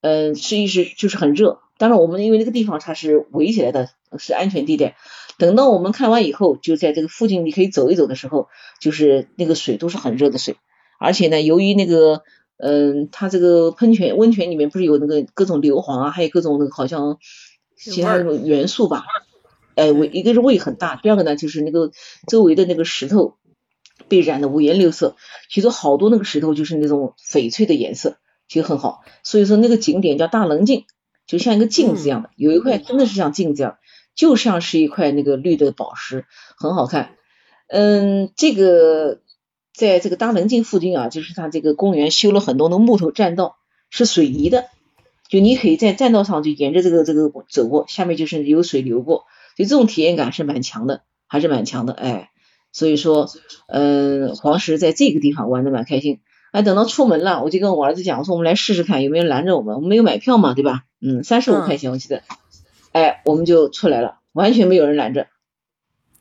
嗯，是一是就是很热。当然我们因为那个地方它是围起来的，是安全地带，等到我们看完以后，就在这个附近你可以走一走的时候，就是那个水都是很热的水，而且呢，由于那个嗯，它这个喷泉温泉里面不是有那个各种硫磺啊，还有各种那个好像其他那种元素吧？哎，味一个是味很大，第二个呢就是那个周围的那个石头被染的五颜六色，其实好多那个石头就是那种翡翠的颜色，其实很好。所以说那个景点叫大棱镜，就像一个镜子一样的，有一块真的是像镜子一样，就像是一块那个绿的宝石，很好看。嗯，这个在这个大棱镜附近啊，就是它这个公园修了很多的木头栈道，是水泥的，就你可以在栈道上就沿着这个这个走过，下面就是有水流过。就这种体验感是蛮强的，还是蛮强的，哎，所以说，嗯，黄石在这个地方玩的蛮开心，哎，等到出门了，我就跟我儿子讲，我说我们来试试看有没有拦着我们，我们没有买票嘛，对吧？嗯，三十五块钱我记得，哎，我们就出来了，完全没有人拦着，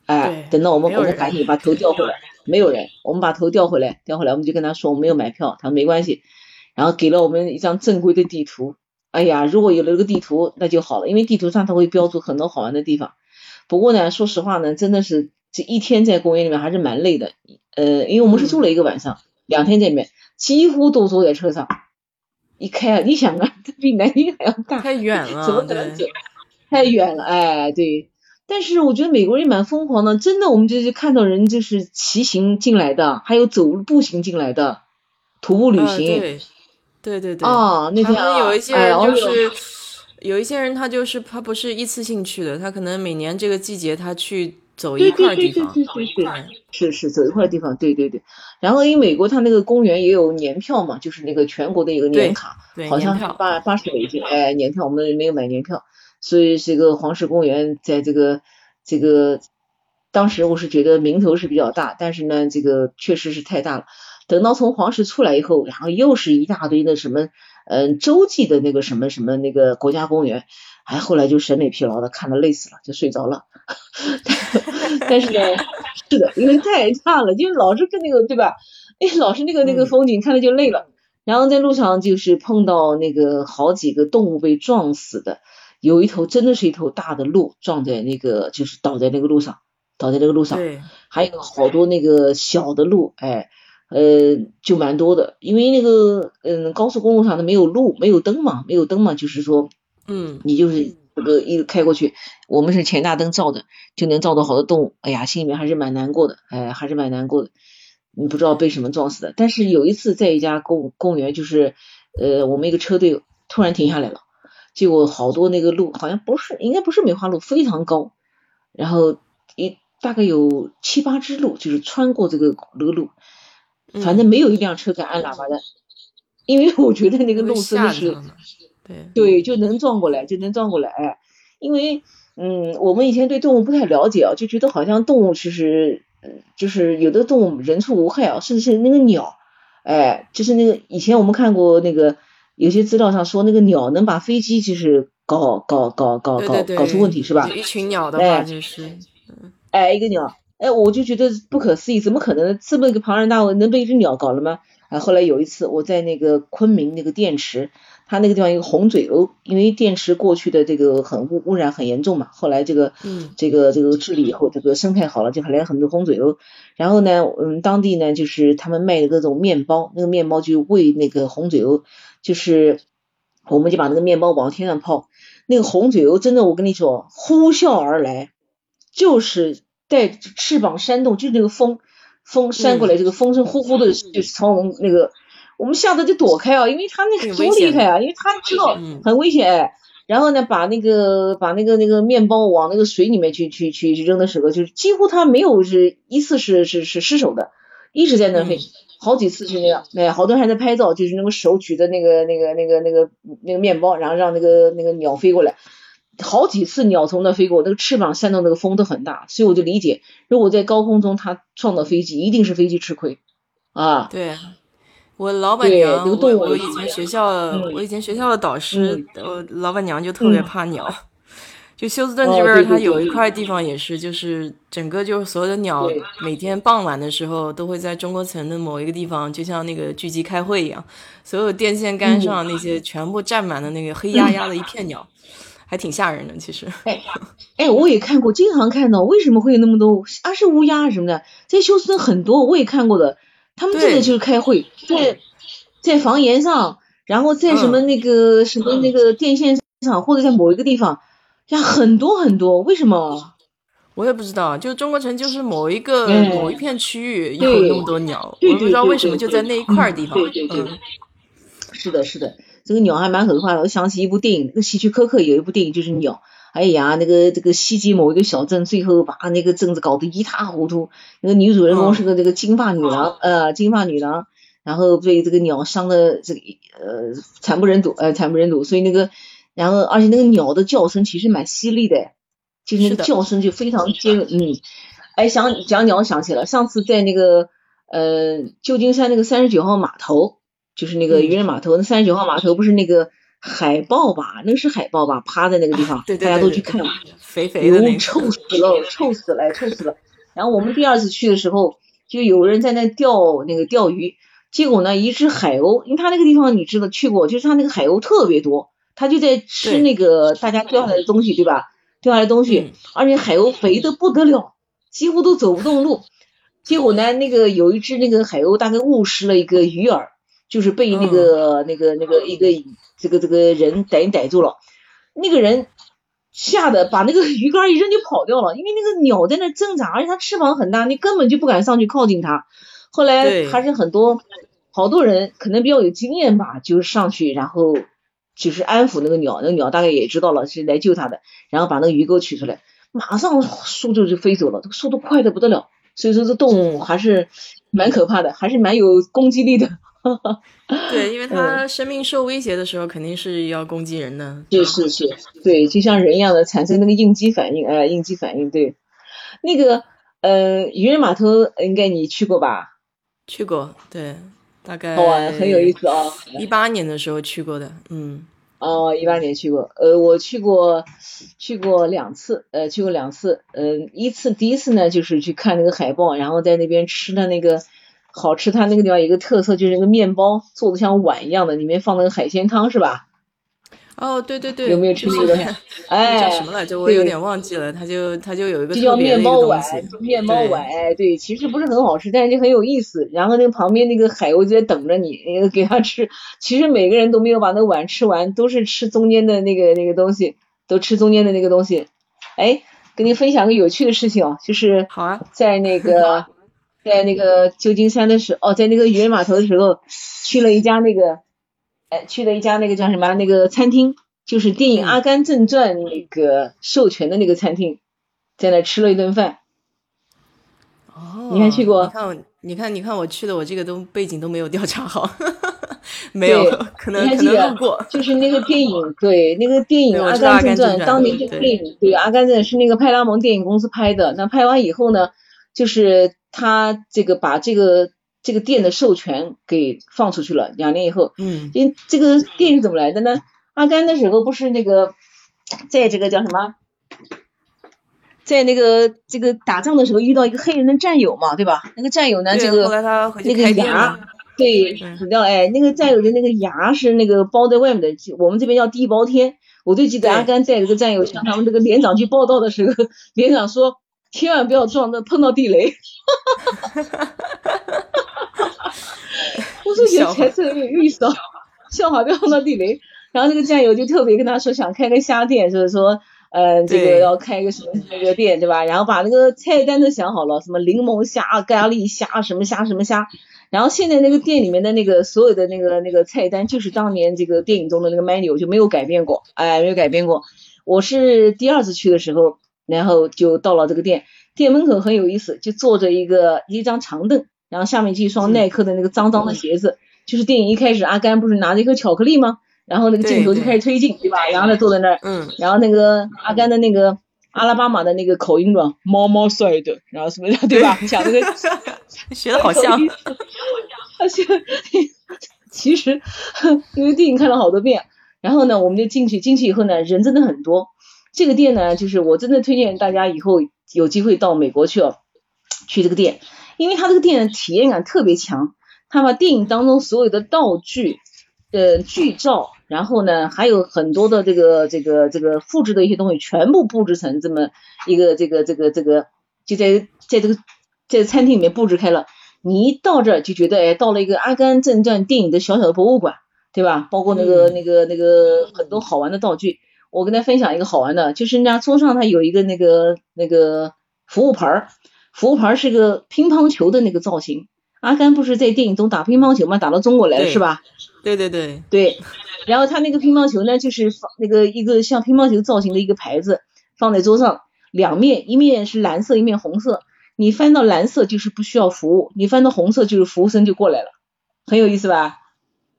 哎，等到我们我们赶紧把头调回来，没有人，我们把头调回来，调回来，我们就跟他说我们没有买票，他说没关系，然后给了我们一张正规的地图，哎呀，如果有了这个地图那就好了，因为地图上它会标注很多好玩的地方。不过呢，说实话呢，真的是这一天在公园里面还是蛮累的。呃，因为我们是住了一个晚上，两天在里面，几乎都坐在车上。一开啊，你想啊，<laughs> 这比南京还要大，太远了，怎么可能走？太远了，哎，对。但是我觉得美国人蛮疯狂的，真的，我们就是看到人就是骑行进来的，还有走步行进来的，徒步旅行。对对对对。啊，那天有一些人就是。有一些人他就是他不是一次性去的，他可能每年这个季节他去走一块地方，是是走一块地方，对对对。然后因为美国它那个公园也有年票嘛，就是那个全国的一个年卡，好像是八八十美金，哎，年票我们没有买年票，所以这个黄石公园在这个这个当时我是觉得名头是比较大，但是呢这个确实是太大了。等到从黄石出来以后，然后又是一大堆的什么。嗯，洲际的那个什么什么那个国家公园，哎，后来就审美疲劳的，看的累死了，就睡着了。<laughs> 但是呢，是的，因为太差了，就老是跟那个对吧？哎，老是那个那个风景看着就累了。然后在路上就是碰到那个好几个动物被撞死的，有一头真的是一头大的鹿撞在那个就是倒在那个路上，倒在那个路上。对。还有好多那个小的鹿，哎。呃，就蛮多的，因为那个，嗯，高速公路上它没有路，没有灯嘛，没有灯嘛，就是说，嗯，你就是这个一开过去，我们是前大灯照的，就能照到好多动物，哎呀，心里面还是蛮难过的，哎，还是蛮难过的，你不知道被什么撞死的。但是有一次在一家公公园，就是呃，我们一个车队突然停下来了，结果好多那个路好像不是，应该不是梅花鹿，非常高，然后一大概有七八只鹿，就是穿过这个那个路。反正没有一辆车敢按喇叭的，因为我觉得那个路真的是，对对，就能撞过来，就能撞过来。哎，因为嗯，我们以前对动物不太了解啊，就觉得好像动物其实，就是有的动物人畜无害啊，甚至是那个鸟，哎，就是那个以前我们看过那个有些资料上说那个鸟能把飞机就是搞搞搞搞搞搞出问题是吧？一群鸟的话就是，哎，一个鸟。哎，我就觉得不可思议，怎么可能这么一个庞然大物能被一只鸟搞了吗？啊，后来有一次我在那个昆明那个电池，它那个地方一个红嘴鸥，因为电池过去的这个很污污染很严重嘛，后来这个嗯这个这个治理以后，这个生态好了，就来了很多红嘴鸥。然后呢，嗯，当地呢就是他们卖的各种面包，那个面包就喂那个红嘴鸥，就是我们就把那个面包往天上抛，那个红嘴鸥真的我跟你说呼啸而来，就是。带翅膀扇动，就是那个风，风扇过来，这个风声呼呼的，就是从我们那个，我们吓得就躲开啊，因为他那个多厉害啊，因为他知道很危险，然后呢，把那个把那个那个面包往那个水里面去去去扔的时候，就是几乎他没有是一次是是是失手的，一直在那飞，好几次是那样，哎，好多人还在拍照，就是那个手举着那个那个那个那个那个面包，然后让那个那个鸟飞过来。好几次鸟从那飞过，那个翅膀扇到那个风都很大，所以我就理解，如果在高空中它撞到飞机，一定是飞机吃亏。啊。对，我老板娘，我我以前学校，我以前学校的导师，我老板娘就特别怕鸟。<laughs> 就休斯顿这边，它有一块地方也是，就是整个就是所有的鸟，每天傍晚的时候都会在中国城的某一个地方，就像那个聚集开会一样，所有电线杆上那些全部站满了那个黑压压的一片鸟。还挺吓人的。其实，哎哎，我也看过，经常看到，为什么会有那么多啊？是乌鸦什么的，在休斯顿很多，我也看过的。他们真的就是开会，在在房檐上，然后在什么那个什么那个电线上，或者在某一个地方，呀，很多很多，为什么？我也不知道，就中国城就是某一个某一片区域有那么多鸟，我不知道为什么就在那一块地方。对对对，是的，是的，这个鸟还蛮可怕的。我想起一部电影，那个希区柯克有一部电影就是鸟。哎呀，那个这个袭击某一个小镇，最后把那个镇子搞得一塌糊涂。那个女主人公是个这个金发女郎，呃，金发女郎，然后被这个鸟伤的这个呃惨不忍睹，呃惨不忍睹。所以那个，然后而且那个鸟的叫声其实蛮犀利的。就那个叫声就非常尖，嗯，哎，想讲鸟想起了上次在那个呃旧金山那个三十九号码头，就是那个渔人码头，那三十九号码头不是那个海豹吧？那个是海豹吧？趴在那个地方，大家都去看，肥肥的，臭死了，臭死了，臭死了。然后我们第二次去的时候，就有人在那钓那个钓鱼，结果呢，一只海鸥，因为它那个地方你知道去过，就是它那个海鸥特别多，它就在吃那个大家钓下来的东西，对吧？掉下来东西，而且海鸥肥的不得了，几乎都走不动路。结果呢，那个有一只那个海鸥大概误食了一个鱼饵，就是被那个那个那个一个 <laughs> 这个这个人逮逮住了。那个人吓得把那个 <laughs> 鱼竿一扔就跑掉了，因为那个鸟在那挣扎，而且它翅膀很大，你根本就不敢上去靠近它。后来还是很多好多人可能比较有经验吧，就上去然后。就是安抚那个鸟，那个鸟大概也知道了是来救它的，然后把那个鱼钩取出来，马上速度就飞走了，这个速度快的不得了。所以说这动物还是蛮可怕的，还是蛮有攻击力的。<laughs> 对，因为他生命受威胁的时候，肯定是要攻击人的。是是是，对，就像人一样的产生那个应激反应，哎，应激反应。对，那个呃，渔人码头应该你去过吧？去过，对。大概好玩，很有意思啊！一八年的时候去过的，嗯，哦，一八年去过，呃，我去过，去过两次，呃，去过两次，嗯，一次第一次呢，就是去看那个海豹，然后在那边吃的那个好吃，它那个地方有一个特色，就是那个面包做的像碗一样的，里面放那个海鲜汤，是吧？哦，对对对，有没有吃那个？<laughs> 哎，叫什么来着？我有点忘记了。它就它就有一个就叫面包碗，面包碗。哎，对，其实不是很好吃，但是就很有意思。然后那个旁边那个海鸥就在等着你，给它吃。<laughs> 其实每个人都没有把那个碗吃完，都是吃中间的那个那个东西，都吃中间的那个东西。哎，跟您分享个有趣的事情哦，就是好啊，在那个 <laughs> 在那个旧金山的时候，哦，在那个渔人码头的时候，去了一家那个。哎，去了一家那个叫什么那个餐厅，就是电影《阿甘正传》那个授权的那个餐厅，在那吃了一顿饭。哦，你还去过？你看，你看，你看，我去的，我这个都背景都没有调查好，<laughs> 没有，可能可能路过。就是那个电影，对，那个电影《阿甘正传》，当年这个电影，对，《阿甘正传》是那个派拉蒙电影公司拍的。那拍完以后呢，就是他这个把这个。这个店的授权给放出去了，两年以后，嗯，因这个店是怎么来的呢？阿甘那时候不是那个，在这个叫什么，在那个这个打仗的时候遇到一个黑人的战友嘛，对吧？那个战友呢，这个那个牙，对，死掉哎，那个战友的那个牙是那个包在外面的，我们这边叫地包天。我就记得阿甘在这个战友向他们这个连长去报道的时候，连长说千万不要撞到碰到地雷。哈哈哈哈哈哈！我说也才这有意思，笑话不要碰到地雷。然后那个战友就特别跟他说想开个虾店，就是说，嗯，这个要开个什么那个店，对吧？然后把那个菜单都想好了，什么柠檬虾、咖喱虾，什么虾什么虾。然后现在那个店里面的那个所有的那个那个菜单，就是当年这个电影中的那个 menu 就没有改变过，哎，没有改变过。我是第二次去的时候，然后就到了这个店。店门口很有意思，就坐着一个一张长凳，然后下面就一双耐克的那个脏脏的鞋子。就是电影一开始，阿甘不是拿着一颗巧克力吗？然后那个镜头就开始推进，对吧？然后他坐在那儿，嗯，然后那个阿甘的那个阿拉巴马的那个口音吧，猫猫帅的，然后什么的，对吧？讲那个 <laughs> 学的好像，<laughs> 而且 <laughs> 其实因为电影看了好多遍，然后呢，我们就进去，进去以后呢，人真的很多。这个店呢，就是我真的推荐大家以后。有机会到美国去哦，去这个店，因为它这个店的体验感特别强，它把电影当中所有的道具、呃剧照，然后呢，还有很多的这个这个这个复制的一些东西，全部布置成这么一个这个这个这个，就在在这个在餐厅里面布置开了。你一到这儿就觉得，哎，到了一个《阿甘正传》电影的小小的博物馆，对吧？包括那个那个那个很多好玩的道具。我跟大家分享一个好玩的，就是人家桌上它有一个那个那个服务牌儿，服务牌儿是个乒乓球的那个造型。阿甘不是在电影中打乒乓球吗？打到中国来了是吧？对对对对。然后他那个乒乓球呢，就是放那个一个像乒乓球造型的一个牌子放在桌上，两面一面是蓝色，一面红色。你翻到蓝色就是不需要服务，你翻到红色就是服务生就过来了，很有意思吧？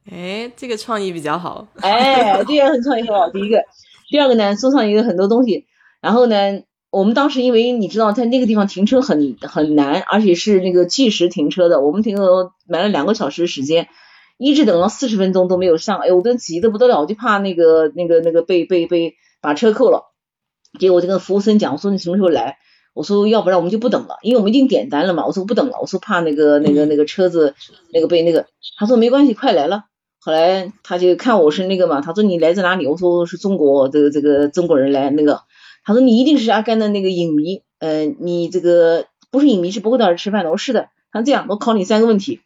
哎，这个创意比较好。哎，这个很创意很好。第一个，第二个呢，桌上也有很多东西。然后呢，我们当时因为你知道在那个地方停车很很难，而且是那个计时停车的，我们停了买了两个小时时间，一直等了四十分钟都没有上。哎，我都急得不得了，我就怕那个那个那个被被被把车扣了。结果我就跟服务生讲，我说你什么时候来？我说要不然我们就不等了，因为我们已经点单了嘛。我说不等了，我说怕那个那个那个车子那个被那个。他说没关系，快来了。后来他就看我是那个嘛，他说你来自哪里？我说是中国这个这个中国人来那个。他说你一定是阿甘的那个影迷，呃，你这个不是影迷是不会到这吃饭的。我说是的。他说这样，我考你三个问题，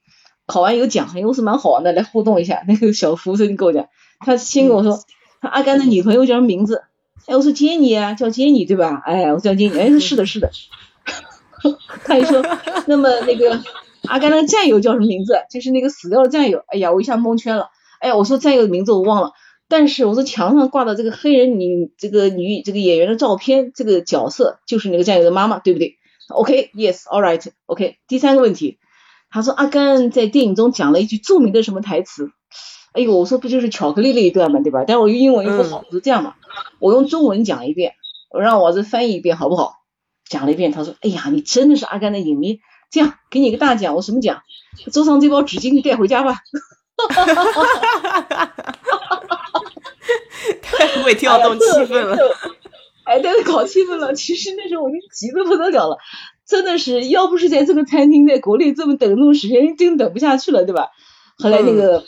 考完有奖，因为是蛮好玩的，来互动一下。那个小服务生跟我讲，他先跟我说，他阿甘的女朋友叫什么名字？哎，我说杰尼啊，叫杰尼对吧？哎，我叫杰尼。哎，是的，是的。<laughs> 他一说，那么那个阿甘那个战友叫什么名字？就是那个死掉的战友。哎呀，我一下蒙圈了。哎呀，我说战友的名字我忘了，但是我说墙上挂的这个黑人女这个女这个演员的照片，这个角色就是那个战友的妈妈，对不对？OK，Yes，All right，OK。第三个问题，他说阿甘在电影中讲了一句著名的什么台词？哎呦，我说不就是巧克力那一段嘛，对吧？但是我英文又不好，我说这样吧，我用中文讲一遍，我让我这翻译一遍好不好？讲了一遍，他说，哎呀，你真的是阿甘的影迷，这样给你一个大奖，我什么奖？桌上这包纸巾你带回家吧。哈哈哈哈哈！哈哈哈太会调动气氛了，哎，但是，搞气氛了。其实那时候我就急得不得了了，真的是要不是在这个餐厅在国内这么等那么时间，真等不下去了，对吧？后来那个。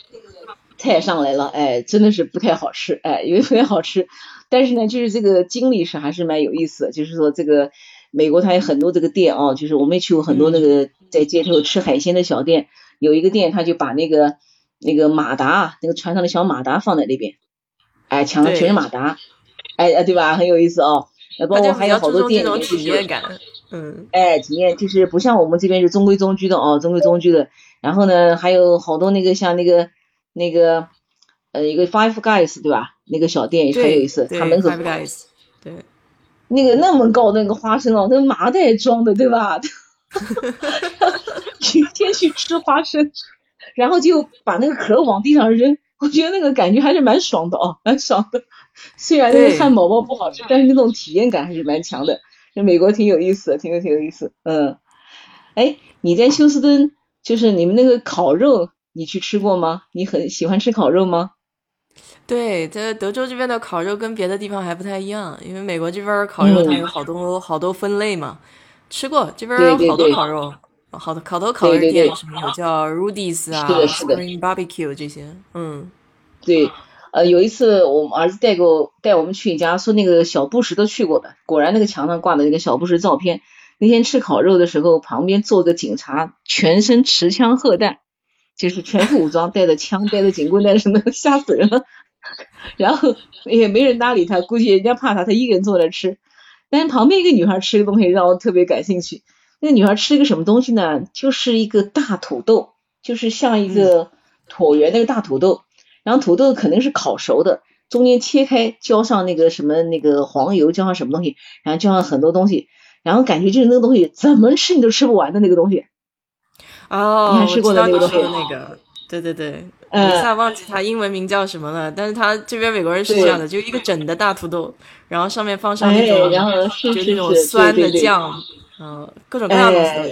菜上来了，哎，真的是不太好吃，哎，因为不太好吃。但是呢，就是这个经历是还是蛮有意思的。就是说，这个美国它有很多这个店啊，就是我们也去过很多那个在街头吃海鲜的小店。有一个店，他就把那个那个马达，那个船上的小马达放在那边，哎，墙上全是马达，哎哎，对吧？很有意思哦。包括还有好多店，体验感，嗯，哎，体验就是不像我们这边是中规中矩的哦，中规中矩的。然后呢，还有好多那个像那个。那个呃，一个 Five Guys 对吧？那个小店也很有意思，他门口对那个那么高的那个花生哦，那麻袋装的对吧？<laughs> 天天去吃花生，然后就把那个壳往地上扔，我觉得那个感觉还是蛮爽的哦，蛮爽的。虽然那个汉堡包不好吃，但是那种体验感还是蛮强的。这美国挺有意思的，挺有挺有意思。嗯，哎，你在休斯敦就是你们那个烤肉。你去吃过吗？你很喜欢吃烤肉吗？对，在德州这边的烤肉跟别的地方还不太一样，因为美国这边烤肉它有好多好多分类嘛。吃过这边有好多烤肉，好多好多烤肉店，什么有叫 Rudy's 啊，Green Barbecue 这些。嗯，对，呃，有一次我儿子带过带我们去一家，说那个小布什都去过的，果然那个墙上挂的那个小布什照片。那天吃烤肉的时候，旁边坐个警察，全身持枪荷弹。就是全副武装，带着枪，带着警棍，带着什么，吓死人了。<laughs> 然后也没人搭理他，估计人家怕他，他一个人坐那吃。但是旁边一个女孩吃的东西让我特别感兴趣。那个女孩吃一个什么东西呢？就是一个大土豆，就是像一个椭圆那个大土豆。然后土豆肯定是烤熟的，中间切开，浇上那个什么那个黄油，浇上什么东西，然后浇上很多东西，然后感觉就是那个东西怎么吃你都吃不完的那个东西。哦，你说的那个，对对对，一下忘记他英文名叫什么了。但是他这边美国人是这样的，就一个整的大土豆，然后上面放上那种，就那种酸的酱，嗯，各种各样的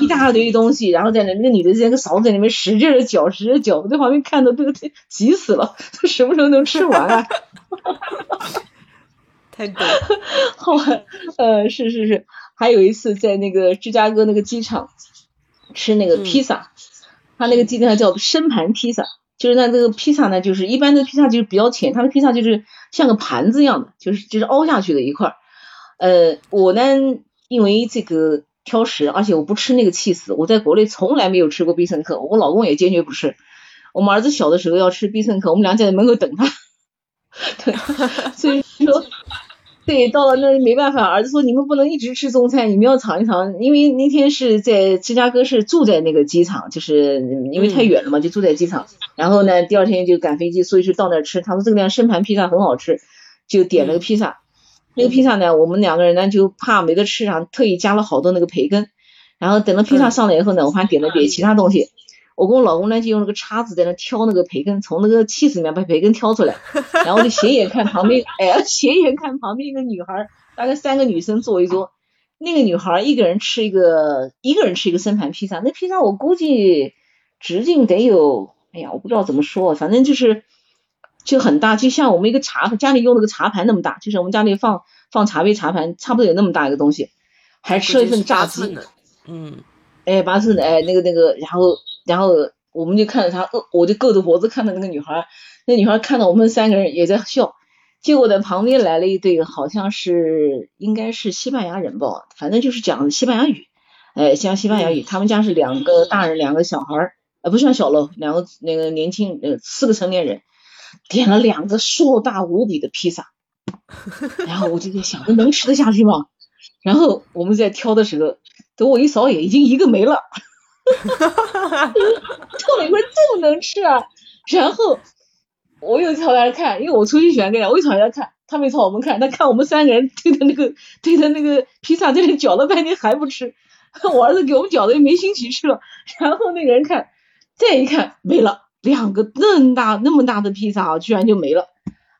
一大堆东西，然后在那那个女的在那个勺子在里面使劲的搅，使劲搅，我在旁边看的都急死了，这什么时候能吃完啊？<laughs> 太逗，好玩，呃，是是是，还有一次在那个芝加哥那个机场。吃那个披萨，他那个基本上叫生盘披萨，就是那这个披萨呢，就是一般的披萨就是比较浅，它的披萨就是像个盘子一样的，就是就是凹下去的一块儿。呃，我呢，因为这个挑食，而且我不吃那个气死，我在国内从来没有吃过必胜客，我老公也坚决不吃。我们儿子小的时候要吃必胜客，我们俩在门口等他，<laughs> 对，所以说。对，到了那没办法，儿子说你们不能一直吃中餐，你们要尝一尝。因为那天是在芝加哥，是住在那个机场，就是因为太远了嘛，就住在机场。然后呢，第二天就赶飞机，所以就到那儿吃。他说这个店生盘披萨很好吃，就点了个披萨。那个披萨呢，我们两个人呢就怕没得吃，然后特意加了好多那个培根。然后等到披萨上来以后呢，我还点了点其他东西。我跟我老公呢就用那个叉子在那挑那个培根，从那个气子里面把培根挑出来，然后就斜眼看旁边，<laughs> 哎，斜眼看旁边一个女孩，大概三个女生坐一桌，那个女孩一个人吃一个，一个人吃一个生盘披萨，那披萨我估计直径得有，哎呀，我不知道怎么说，反正就是就很大，就像我们一个茶家里用那个茶盘那么大，就是我们家里放放茶杯茶盘，差不多有那么大一个东西，还吃了一份炸鸡，嗯。哎，八寸的，哎，那个那个，然后然后我们就看着他，我就够着脖子看着那个女孩，那女孩看到我们三个人也在笑，结果在旁边来了一对，好像是应该是西班牙人吧，反正就是讲西班牙语，哎，讲西班牙语，他们家是两个大人，两个小孩儿，呃，不算小喽，两个那个年轻，呃，四个成年人，点了两个硕大无比的披萨，<laughs> 然后我就在想，这能吃得下去吗？然后我们在挑的时候。等我一扫眼，已经一个没了。哈哈哈哈哈！过了一会儿，这么能吃啊？然后我又朝他看，因为我出去喜欢跟人，我又朝他看，他没朝我们看，他看我们三个人对着那个 <laughs> 对着那个披萨在那搅了半天还不吃。<laughs> 我儿子给我们搅的又没心情吃了。然后那个人看，再一看没了，两个那么大那么大的披萨啊，居然就没了。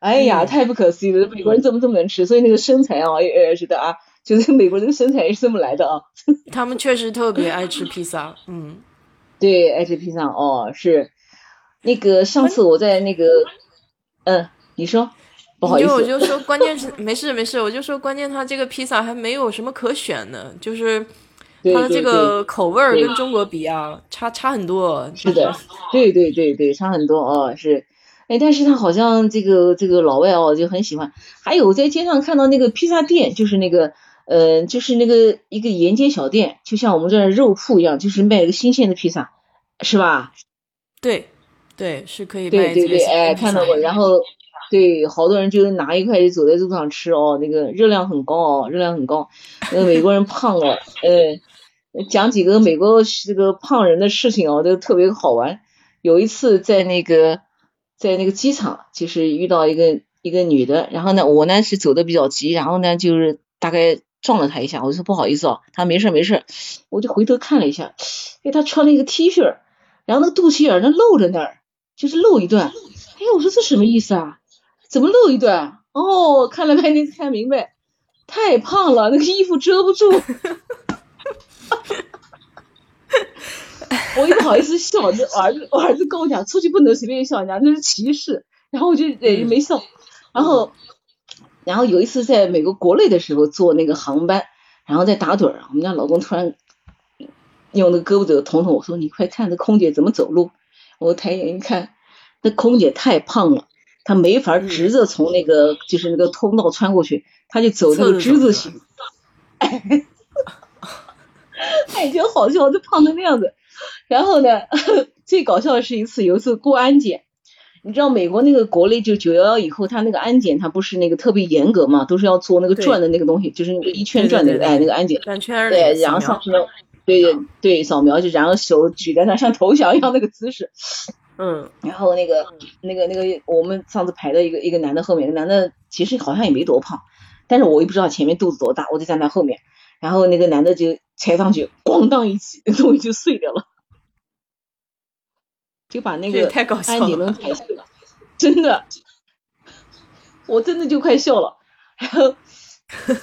哎呀，太不可思议了！美国人怎么这么能吃？所以那个身材啊，也是的啊。就是美国人身材也是这么来的啊，<laughs> 他们确实特别爱吃披萨，嗯，<laughs> 对，爱吃披萨哦，是那个上次我在那个，嗯，你说，不好意思，我就说关键是没事没事，我就说关键他这个披萨还没有什么可选的，就是他的这个口味儿跟中国比啊，差差很多，是的，对对对对，差很多哦，是。哎，但是他好像这个这个老外哦就很喜欢，还有在街上看到那个披萨店，就是那个。呃，就是那个一个沿街小店，就像我们这儿肉铺一样，就是卖一个新鲜的披萨，是吧？对，对，是可以对对对，哎，看到过。然后，对，好多人就拿一块就走在路上吃哦，那个热量很高哦，热量很高。那个美国人胖了，呃，讲几个美国这个胖人的事情哦，都特别好玩。有一次在那个在那个机场，就是遇到一个一个女的，然后呢，我呢是走的比较急，然后呢就是大概。撞了他一下，我说不好意思哦，他没事没事，我就回头看了一下，哎，他穿了一个 T 恤，然后那个肚脐眼那露着那儿，就是露一段，哎，我说这什么意思啊？怎么露一段？哦，看了半天才明白，太胖了，那个衣服遮不住，我也不好意思笑，我儿子我儿子跟我讲，出去不能随便笑，人家那是歧视，然后我就也没笑，然后。然后有一次在美国国内的时候坐那个航班，然后在打盹儿，我们家老公突然用那个胳膊肘捅捅我说：“你快看这空姐怎么走路。”我抬眼一看，那空姐太胖了，她没法直着从那个就是那个通道穿过去，她就走那个之字形。哎，觉得好笑，就胖成那样子。然后呢，<laughs> 最搞笑的是一次，有一次过安检。你知道美国那个国内就九幺幺以后，他那个安检他不是那个特别严格嘛，都是要做那个转的那个东西，就是那个一圈转那个哎那个安检，转圈对，然后上去对对对扫描就然后手举在那像投降一样那个姿势，嗯，然后那个那个那个我们上次排的一个一个男的后面，男的其实好像也没多胖，但是我也不知道前面肚子多大，我就站他后面，然后那个男的就踩上去，咣当一起，<laughs> 东西就碎掉了。就把那个安检门踩碎了，真的，我真的就快笑了。然后，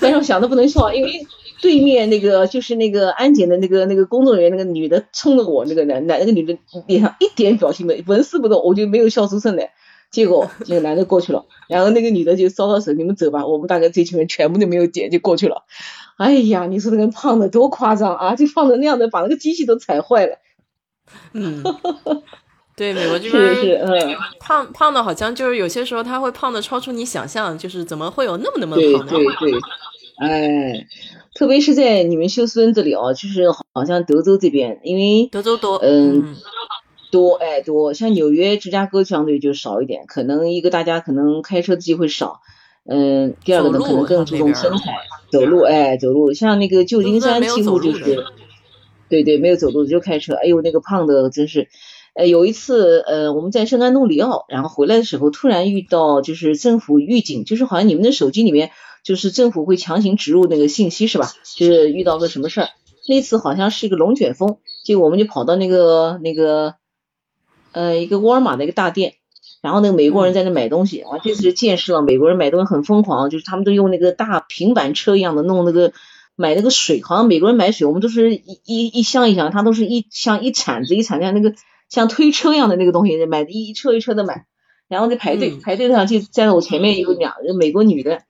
但是我想都不能笑，因为对面那个就是那个安检的那个那个工作人员，那个女的冲着我，那个男男那个女的脸上一点表情没，纹丝不动，我就没有笑出声来。结果那个男的过去了，然后那个女的就搔搔手，你们走吧，我们大概这群人全部都没有点就过去了。哎呀，你说那个胖的多夸张啊，就放着那样的，把那个机器都踩坏了。嗯。<laughs> 对，美国这边是嗯，胖胖的，好像就是有些时候他会胖的超出你想象，就是怎么会有那么那么胖的？对对对，哎，特别是在你们休斯敦这里哦，就是好像德州这边，因为德州多，嗯，多哎多，像纽约、芝加哥相对就少一点，可能一个大家可能开车的机会少，嗯，第二个呢可能更注重身材，走路哎走路，像那个旧金山几乎就是，对对，没有走路就开车，哎呦那个胖的真是。呃，有一次，呃，我们在圣安东尼奥，然后回来的时候，突然遇到就是政府预警，就是好像你们的手机里面就是政府会强行植入那个信息是吧？就是遇到个什么事儿？那次好像是一个龙卷风，结果我们就跑到那个那个呃一个沃尔玛的一个大店，然后那个美国人在那买东西，啊这次见识了美国人买东西很疯狂，就是他们都用那个大平板车一样的弄那个买那个水，好像美国人买水，我们都是一一一箱一箱，他都是一箱一铲子一铲子那个。像推车一样的那个东西，买一车一车的买，然后在排队，排队上就站在我前面有两个美国女的，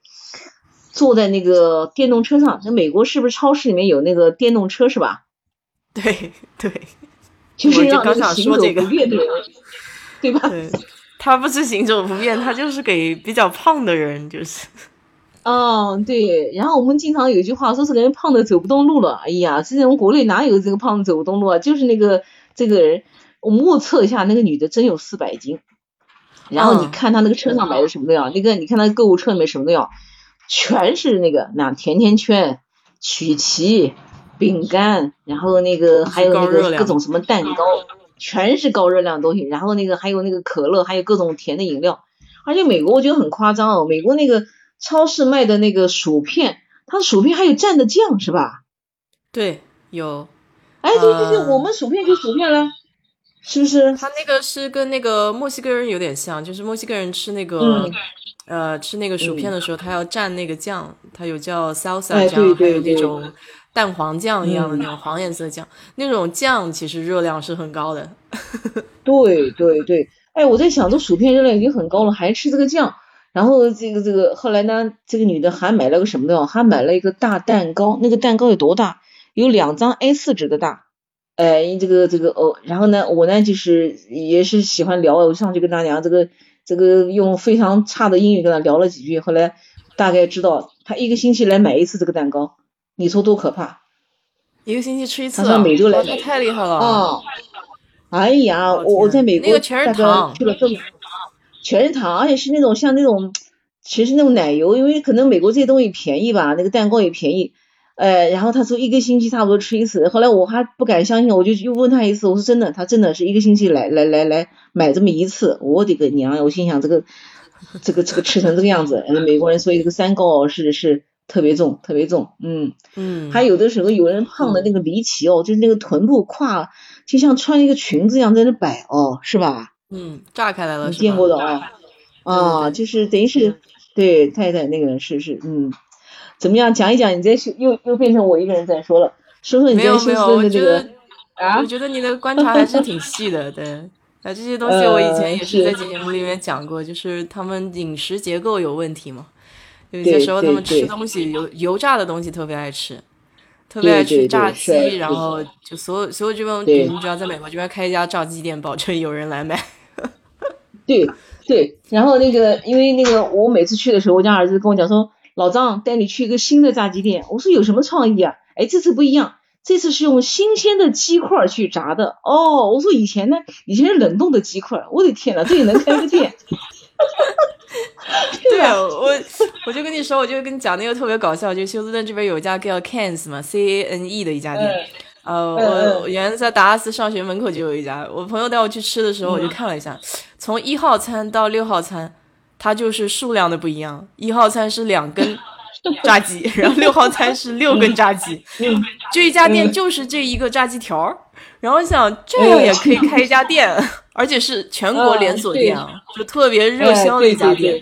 坐在那个电动车上。那美国是不是超市里面有那个电动车是吧？对对，就是让行走不便的人，<laughs> 对吧？他不是行走不便，他就是给比较胖的人，就是。嗯，对。然后我们经常有一句话说是人胖的走不动路了。哎呀，这种国内哪有这个胖子走不动路啊？就是那个这个人。我目测一下，那个女的真有四百斤。然后你看她那个车上买的什么都要，那个你看她购物车里面什么都要，全是那个那甜甜圈、曲奇、饼干，然后那个还有那个各种什么蛋糕，全是高热量的东西。然后那个还有那个可乐，还有各种甜的饮料。而且美国我觉得很夸张哦，美国那个超市卖的那个薯片，它的薯片还有蘸的酱是吧？对，有。哎，对对对，我们薯片就薯片了。是不是？他那个是跟那个墨西哥人有点像，就是墨西哥人吃那个呃吃那个薯片的时候，他要蘸那个酱，他有叫 salsa 酱，还有那种蛋黄酱一样的那种黄颜色酱，那种酱其实热量是很高的。<laughs> 对对对，哎，我在想，这薯片热量已经很高了，还吃这个酱？然后这个这个后来呢，这个女的还买了个什么的？还买了一个大蛋糕，那个蛋糕有多大？有两张 A 四纸的大。哎，这个这个哦，然后呢，我呢就是也是喜欢聊，我上去跟他聊这个这个用非常差的英语跟他聊了几句，后来大概知道他一个星期来买一次这个蛋糕，你说多可怕？一个星期吃一次，他说每周来买，太厉害了啊！哎呀，我我在美国大概去了这么，全是糖，而且是那种像那种其实那种奶油，因为可能美国这些东西便宜吧，那个蛋糕也便宜。呃，然后他说一个星期差不多吃一次，后来我还不敢相信，我就又问他一次，我说真的，他真的是一个星期来来来来买这么一次，我的个娘！我心想这个这个这个吃成这个样子，美国人所以这个三高是是特别重特别重，嗯嗯，还有的时候有人胖的那个离奇哦，就是那个臀部胯就像穿一个裙子一样在那摆哦，是吧？嗯，炸开来了，你见过的啊？啊，就是等于是对太太那个是是嗯。怎么样？讲一讲，你在又又变成我一个人在说了，说说你在休斯顿的这个啊？我觉得你的观察还是挺细的，对。啊，这些东西我以前也是在节目里面讲过，就是他们饮食结构有问题嘛。有些时候他们吃东西油油炸的东西特别爱吃，特别爱吃炸鸡，然后就所有所有这边，你只要在美国这边开一家炸鸡店，保证有人来买。<laughs> 对对，然后那个因为那个我每次去的时候，我家儿子跟我讲说。老张带你去一个新的炸鸡店，我说有什么创意啊？哎，这次不一样，这次是用新鲜的鸡块去炸的。哦，我说以前呢，以前是冷冻的鸡块。我的天呐，这也能开个店？<laughs> 对啊，我我就跟你说，我就跟你讲那个特别搞笑，就休斯顿这边有一家叫 Canes 嘛，C A N E 的一家店。呃，我原来在达拉斯上学，门口就有一家。我朋友带我去吃的时候，我就看了一下，从一号餐到六号餐。它就是数量的不一样，一号餐是两根炸鸡，然后六号餐是六根炸鸡，<laughs> 这一家店就是这一个炸鸡条儿，然后想这样也可以开一家店，而且是全国连锁店啊，就特别热销的一家店。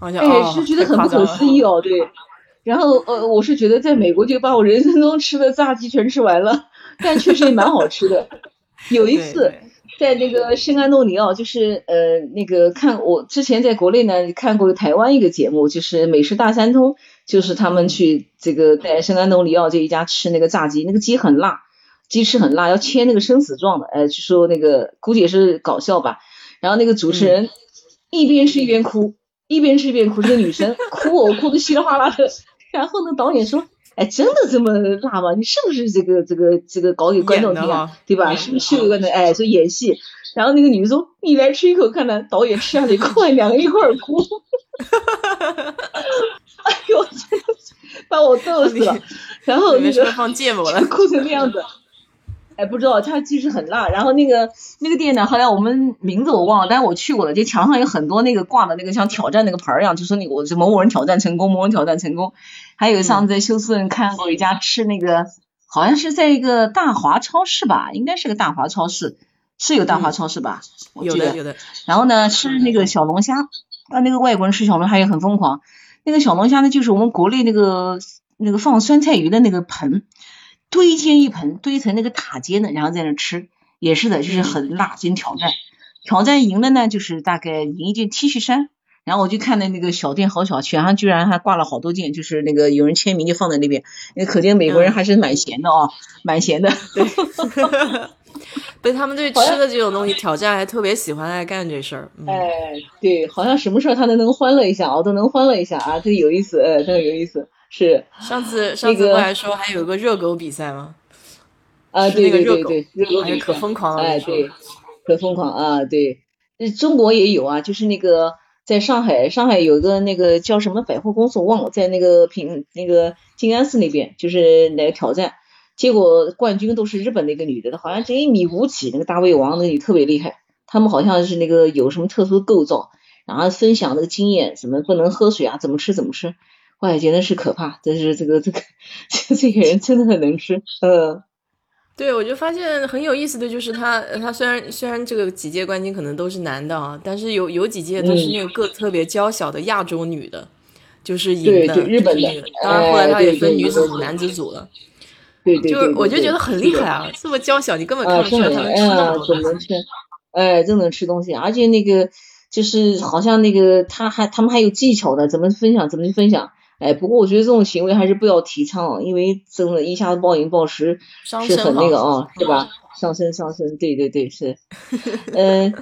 哎，是觉得很不可思议哦，对。然后呃，我是觉得在美国就把我人生中吃的炸鸡全吃完了，但确实也蛮好吃的。有一次。在那个圣安东尼奥，就是呃那个看我之前在国内呢看过台湾一个节目，就是美食大三通，就是他们去这个在圣安东尼奥这一家吃那个炸鸡，那个鸡很辣，鸡翅很辣，要切那个生死状的，呃，就说那个估计也是搞笑吧。然后那个主持人一边吃一边哭，一边吃一边哭，这个女生 <laughs> 哭哦，哭的稀里哗啦的。然后呢，导演说，哎，真的这么辣吗？你是不是这个这个这个搞给观众听啊？对吧？是不是秀个呢？哎，说演戏。然后那个女的说，你来吃一口看看，导演吃下去，快两个一块儿哭。<laughs> 哎呦，真的把我逗死了。然后那个放芥末了，<laughs> 哭成那样子。哎，不知道，它其实很辣。然后那个那个店呢，后来我们名字我忘了，但是我去过了。就墙上有很多那个挂的那个像挑战那个牌儿一样，就说那个我某某人挑战成功，某人挑战成功。还有上次在休斯顿看过一家吃那个，好像是在一个大华超市吧，应该是个大华超市，是有大华超市吧？有的有的。然后呢，吃那个小龙虾，啊，那个外国人吃小龙虾也很疯狂。那个小龙虾呢，就是我们国内那个那个放酸菜鱼的那个盆。堆建一盆，堆成那个塔尖的，然后在那吃，也是的，就是很辣，进行挑战。挑战赢了呢，就是大概赢一件 T 恤衫。然后我就看到那个小店好小，墙上居然还挂了好多件，就是那个有人签名就放在那边。那可见美国人还是蛮闲的啊，蛮闲的。<laughs> 对，他们对吃的这种东西挑战还特别喜欢爱干这事儿。哎，对，好像什么事儿他都能欢乐一下我，都能欢乐一下啊，这个有意思，哎，这个有意思。是上次上次不还说还有个热狗比赛吗？啊，对对对对，热狗可疯狂了，哎对，可疯狂啊，对，中国也有啊，就是那个在上海，上海有个那个叫什么百货公司我忘了，在那个平那个静安寺那边，就是来挑战，结果冠军都是日本那个女的，好像只一米五几，那个大胃王那个女特别厉害，他们好像是那个有什么特殊构造，然后分享那个经验，什么不能喝水啊，怎么吃怎么吃。哇，真的是可怕！但是这个这个，这个人真的很能吃。嗯，<laughs> 对，我就发现很有意思的就是他，他虽然虽然这个几届冠军可能都是男的啊，但是有有几届都是那个个特别娇小的亚洲女的，就是赢的日本的。当然后来他也分女子组、男子组了。对对对，就我就觉得很厉害啊！这么娇小，你根本看不出来他能吃那么多东西。哎，真能吃东西，而且那个就是好像那个他还他们还有技巧的，怎么分享怎么去分享。哎，不过我觉得这种行为还是不要提倡，因为真的，一下子暴饮暴食是很那个啊，是吧？伤身伤身，对对对，是，<laughs> 嗯，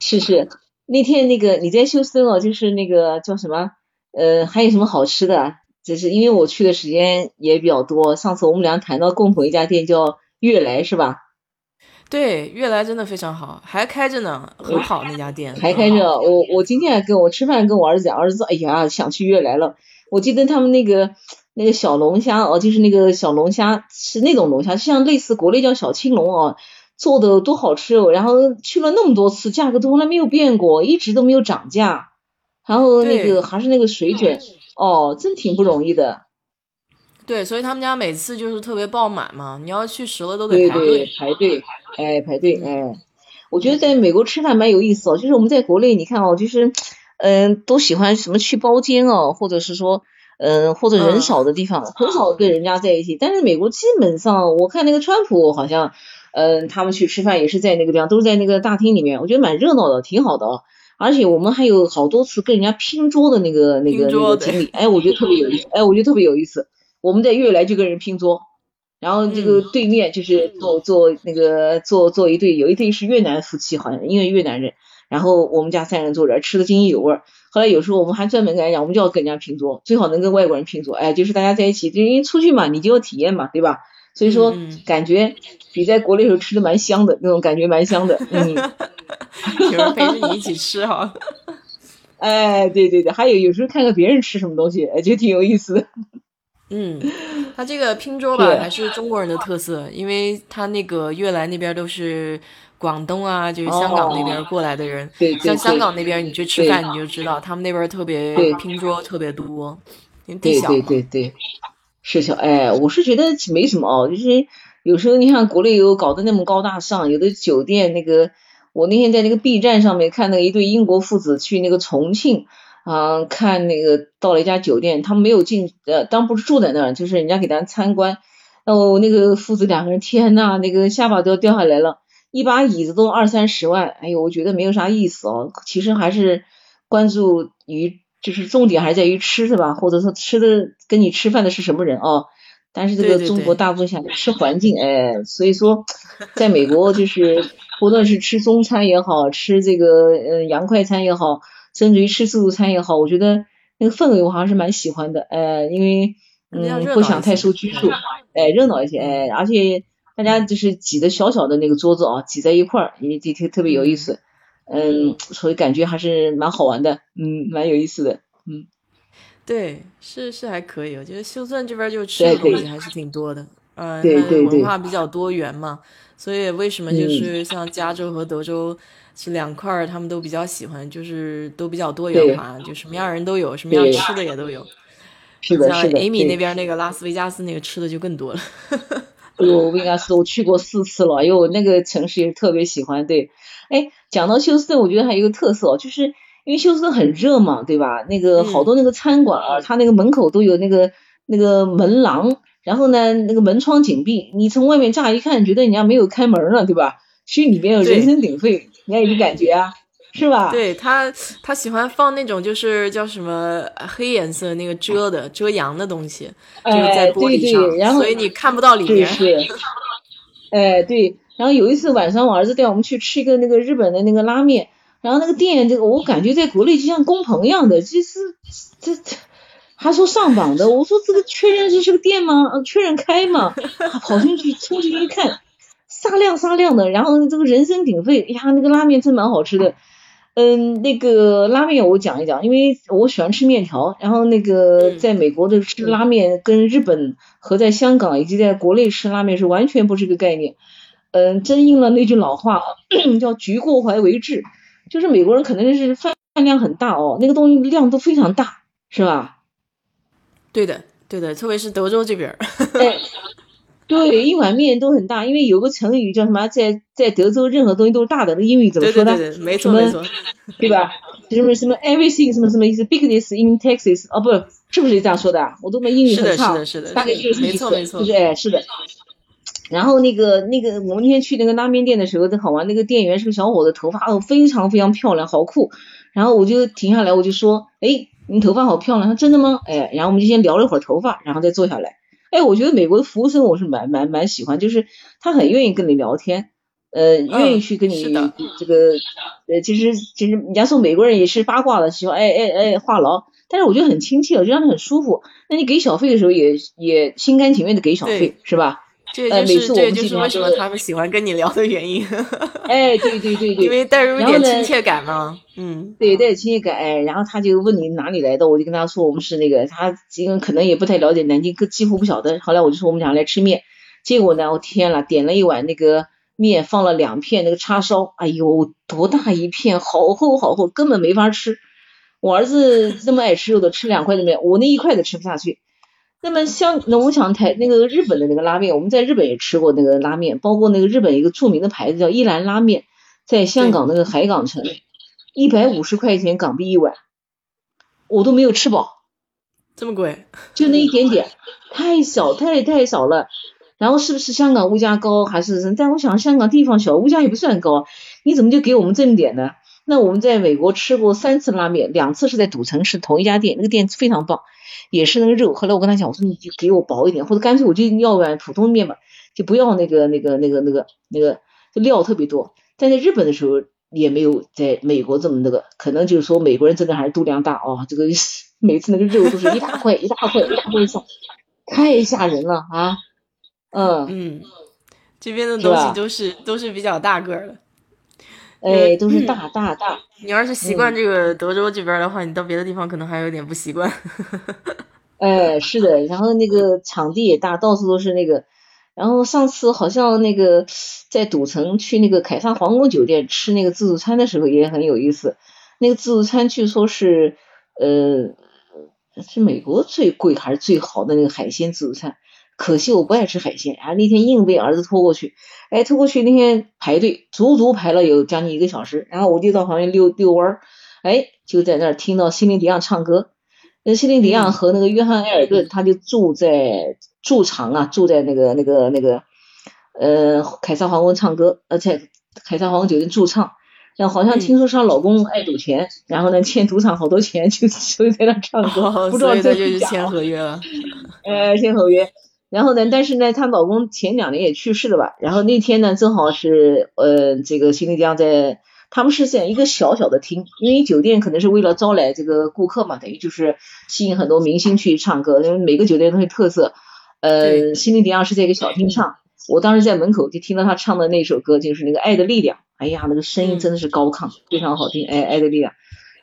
是是。那天那个你在休斯顿哦，就是那个叫什么？呃，还有什么好吃的？就是因为我去的时间也比较多，上次我们俩谈到共同一家店叫悦来，是吧？对，悦来真的非常好，还开着呢，很好那家店。还开着，我我今天还跟我吃饭，跟我儿子讲，儿子说，哎呀，想去悦来了。我记得他们那个那个小龙虾哦，就是那个小龙虾是那种龙虾，像类似国内叫小青龙哦，做的多好吃哦。然后去了那么多次，价格从来没有变过，一直都没有涨价。然后那个还是那个水准哦，真挺不容易的。对，所以他们家每次就是特别爆满嘛，你要去十了都得排队排队，哎排队哎。我觉得在美国吃饭蛮有意思哦，就是我们在国内你看哦，就是。嗯，都喜欢什么去包间哦，或者是说，嗯，或者人少的地方，很少跟人家在一起。但是美国基本上，我看那个川普好像，嗯，他们去吃饭也是在那个地方，都是在那个大厅里面，我觉得蛮热闹的，挺好的哦。而且我们还有好多次跟人家拼桌的那个那个那个经历，哎，我觉得特别有意思，哎，我觉得特别有意思。我们在悦来就跟人拼桌，然后这个对面就是坐坐那个坐坐一对，有一对是越南夫妻，好像因为越南人。然后我们家三人坐着吃的津津有味。后来有时候我们还专门跟人家讲，我们就要跟人家拼桌，最好能跟外国人拼桌。哎，就是大家在一起，就因为出去嘛，你就要体验嘛，对吧？所以说感觉比在国内时候吃的蛮香的，那种感觉蛮香的。<laughs> 嗯，有人陪着你一起吃哈。<laughs> 哎，对对对，还有有时候看看别人吃什么东西，哎，就挺有意思的。嗯，他这个拼桌吧，还是中国人的特色，因为他那个越南那边都是。广东啊，就是香港那边过来的人，像香港那边，你去吃饭你就知道，他们那边特别拼桌特别多，对对对对，是小哎，我是觉得没什么哦，就是有时候你看国内有搞得那么高大上，有的酒店那个，我那天在那个 B 站上面看那一对英国父子去那个重庆啊，看那个到了一家酒店，他们没有进呃，当不是住在那儿，就是人家给咱参观，哦，那个父子两个人，天呐，那个下巴都要掉下来了。一把椅子都二三十万，哎呦，我觉得没有啥意思哦。其实还是关注于，就是重点还是在于吃，是吧？或者说吃的跟你吃饭的是什么人哦？但是这个中国大部分想吃环境，哎，所以说在美国就是不论是吃中餐也好吃这个嗯洋快餐也好，甚至于吃自助餐也好，我觉得那个氛围我还是蛮喜欢的，呃，因为嗯不想太受拘束，哎热闹一些，哎，而且大家就是挤的小小的那个桌子啊，挤在一块儿，也也特特别有意思，嗯，所以感觉还是蛮好玩的，嗯，蛮有意思的，嗯。对，是是还可以，我觉得休斯顿这边就吃的东西还是挺多的，嗯，文化比较多元嘛，所以为什么就是像加州和德州是两块儿，他们都比较喜欢，就是都比较多元化，就什么样人都有，什么样吃的也都有。是的，像 Amy 那边那个拉斯维加斯那个吃的就更多了。<laughs> 哎呦，维加斯我去过四次了，哎呦，那个城市也特别喜欢。对，哎，讲到休斯顿，我觉得还有一个特色就是。因为休斯顿很热嘛，对吧？那个好多那个餐馆啊，它那个门口都有那个那个门廊，然后呢，那个门窗紧闭，你从外面乍一看，觉得人家没有开门呢，对吧？其实里面有人声鼎沸，你看有感觉啊，是吧？对他，他喜欢放那种就是叫什么黑颜色那个遮的遮阳的东西，就是在玻璃上，所以你看不到里面。是 <laughs> 哎，对。然后有一次晚上，我儿子带我们去吃一个那个日本的那个拉面。然后那个店，这个我感觉在国内就像工棚一样的，就是这这还说上榜的，我说这个确认这是个店吗？确认开吗？<laughs> 跑进去冲进去一看，沙亮沙亮的，然后这个人声鼎沸，呀，那个拉面真蛮好吃的。嗯，那个拉面我讲一讲，因为我喜欢吃面条，然后那个在美国的吃拉面跟日本和在香港以及在国内吃拉面是完全不是一个概念。嗯，真应了那句老话，<clears throat> 叫局过怀为枳。就是美国人可能是饭量很大哦，那个东西量都非常大，是吧？对的，对的，特别是德州这边儿。<laughs> 对，一碗面都很大，因为有个成语叫什么，在在德州任何东西都是大的，那英语怎么说的？对对对，没错没错，对吧？什么什么 everything 什么什么意思？bigness in Texas 哦，不是不是这样说的？我都没英语很差，是的是的是的，大概就是没错没错，就是哎是的。然后那个那个，我们那天去那个拉面店的时候，正好玩。那个店员是个小伙子，头发哦非常非常漂亮，好酷。然后我就停下来，我就说，哎，你头发好漂亮。他真的吗？哎，然后我们就先聊了一会儿头发，然后再坐下来。哎，我觉得美国的服务生我是蛮蛮蛮喜欢，就是他很愿意跟你聊天，呃，愿意去跟你这个，呃，其实其实人家说美国人也是八卦的，喜欢哎哎哎话痨，但是我觉得很亲切，我觉得很舒服。那你给小费的时候也也心甘情愿的给小费，是吧？这就是这就是为什么他们喜欢跟你聊的原因。<laughs> 哎，对对对对，因为带入一点亲切感嘛。嗯，对，带亲切感。哎，然后他就问你哪里来的，我就跟他说我们是那个，他因为可能也不太了解南京，几乎不晓得。后来我就说我们俩来吃面，结果呢，我天了，点了一碗那个面，放了两片那个叉烧，哎呦，多大一片，好厚好厚，根本没法吃。我儿子这么爱吃肉的，吃两块的面，我那一块都吃不下去。那么香那我想台那个日本的那个拉面，我们在日本也吃过那个拉面，包括那个日本一个著名的牌子叫一兰拉面，在香港那个海港城，一百五十块钱港币一碗，我都没有吃饱，这么贵？就那一点点，太少太太少了。然后是不是香港物价高还是？但我想香港地方小，物价也不算高，你怎么就给我们这么点呢？那我们在美国吃过三次拉面，两次是在赌城是同一家店，那个店非常棒。也是那个肉，后来我跟他讲，我说你就给我薄一点，或者干脆我就要碗普通面吧，就不要那个那个那个那个那个料特别多。但在日本的时候也没有在美国这么那个，可能就是说美国人真的还是肚量大哦，这个 <laughs> 每次那个肉都是一大块一大块一大块上，太吓人了啊！嗯嗯，这边的东西都是都是比较大个的。哎，都是大大大。你要是习惯这个德州这边的话，你到别的地方可能还有点不习惯。<laughs> 哎，是的，然后那个场地也大，到处都是那个。然后上次好像那个在赌城去那个凯撒皇宫酒店吃那个自助餐的时候也很有意思。那个自助餐据说是呃是美国最贵还是最好的那个海鲜自助餐。可惜我不爱吃海鲜，啊，那天硬被儿子拖过去，哎，拖过去那天排队，足足排了有将近一个小时，然后我就到旁边溜溜弯儿，哎，就在那儿听到心灵迪昂唱歌，那心灵迪昂和那个约翰埃尔顿，他就住在驻场啊，住在那个那个那个呃凯撒皇宫唱歌，而且凯撒皇宫酒店驻唱，然后好像听说是她老公爱赌钱，然后呢欠赌场好多钱，就所以在那唱歌，不知道这就是签合约了，<laughs> 呃，签合约。然后呢，但是呢，她老公前两年也去世了吧？然后那天呢，正好是呃，这个新丽江在，他们是在一个小小的厅，因为酒店可能是为了招来这个顾客嘛，等于就是吸引很多明星去唱歌，因为每个酒店都有特色。呃，新丽迪昂是在一个小厅唱，我当时在门口就听到他唱的那首歌，就是那个《爱的力量》。哎呀，那个声音真的是高亢，非常好听。哎，《爱的力量》。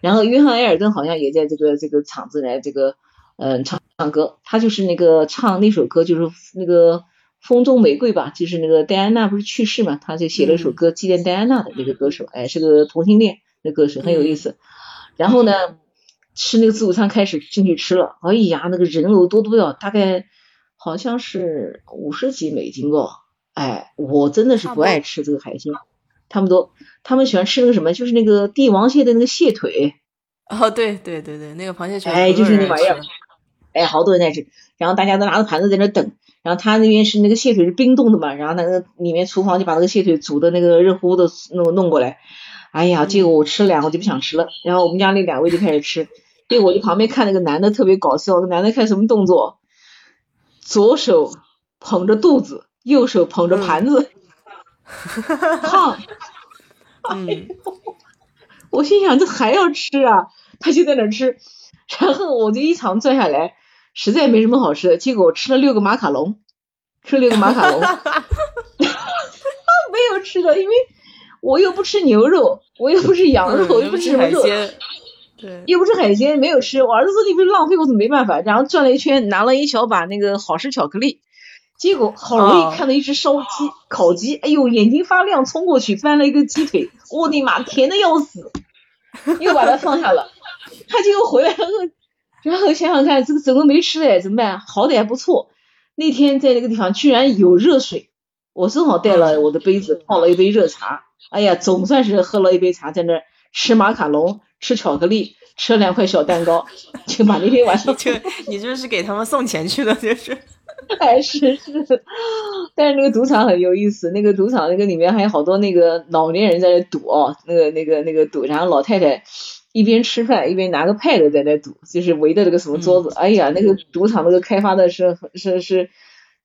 然后约翰埃尔顿好像也在这个这个场子来这个嗯唱唱歌，他就是那个唱那首歌，就是那个风中玫瑰吧，就是那个戴安娜不是去世嘛，他就写了一首歌纪念戴安娜的那个歌手，哎，是个同性恋那歌手，很有意思。然后呢，吃那个自助餐开始进去吃了，哎呀，那个人偶多多呀，大概。好像是五十几美金哦，哎，我真的是不爱吃这个海鲜，他们都他们喜欢吃那个什么，就是那个帝王蟹的那个蟹腿。哦，对对对对，那个螃蟹腿，哎，就是那玩意儿，哎，好多人在吃，然后大家都拿着盘子在那等，然后他那边是那个蟹腿是冰冻的嘛，然后那个里面厨房就把那个蟹腿煮的那个热乎乎的弄弄过来，哎呀，结果我吃了两个就不想吃了，然后我们家那两位就开始吃，结果我就旁边看那个男的特别搞笑，那男的看什么动作？左手捧着肚子，右手捧着盘子，胖。嗯，<laughs> <laughs> 我心想这还要吃啊？他就在那吃，然后我就一场转下来，实在没什么好吃的，结果我吃了六个马卡龙，吃了六个马卡龙，<laughs> 没有吃的，因为我又不吃牛肉，我又不吃羊肉，又不吃海鲜。对，又不吃海鲜，没有吃。我儿子说你不是浪费，我怎么没办法？然后转了一圈，拿了一小把那个好吃巧克力，结果好容易看到一只烧鸡、烤鸡，哎呦，眼睛发亮，冲过去搬了一个鸡腿，我的妈，甜的要死，又把它放下了。他结果回来了，然后想想看，这个怎么没吃的？怎么办？好歹还不错。那天在那个地方居然有热水，我正好带了我的杯子，泡了一杯热茶。哎呀，总算是喝了一杯茶，在那吃马卡龙。吃巧克力，吃了两块小蛋糕，<laughs> 就把那天晚上就你就是给他们送钱去的，就是，还 <laughs> 是是，但是那个赌场很有意思，那个赌场那个里面还有好多那个老年人在那赌哦，那个那个那个赌，然后老太太一边吃饭一边拿个 pad 在那赌，就是围着那个什么桌子，哎呀，那个赌场那个开发的是是是，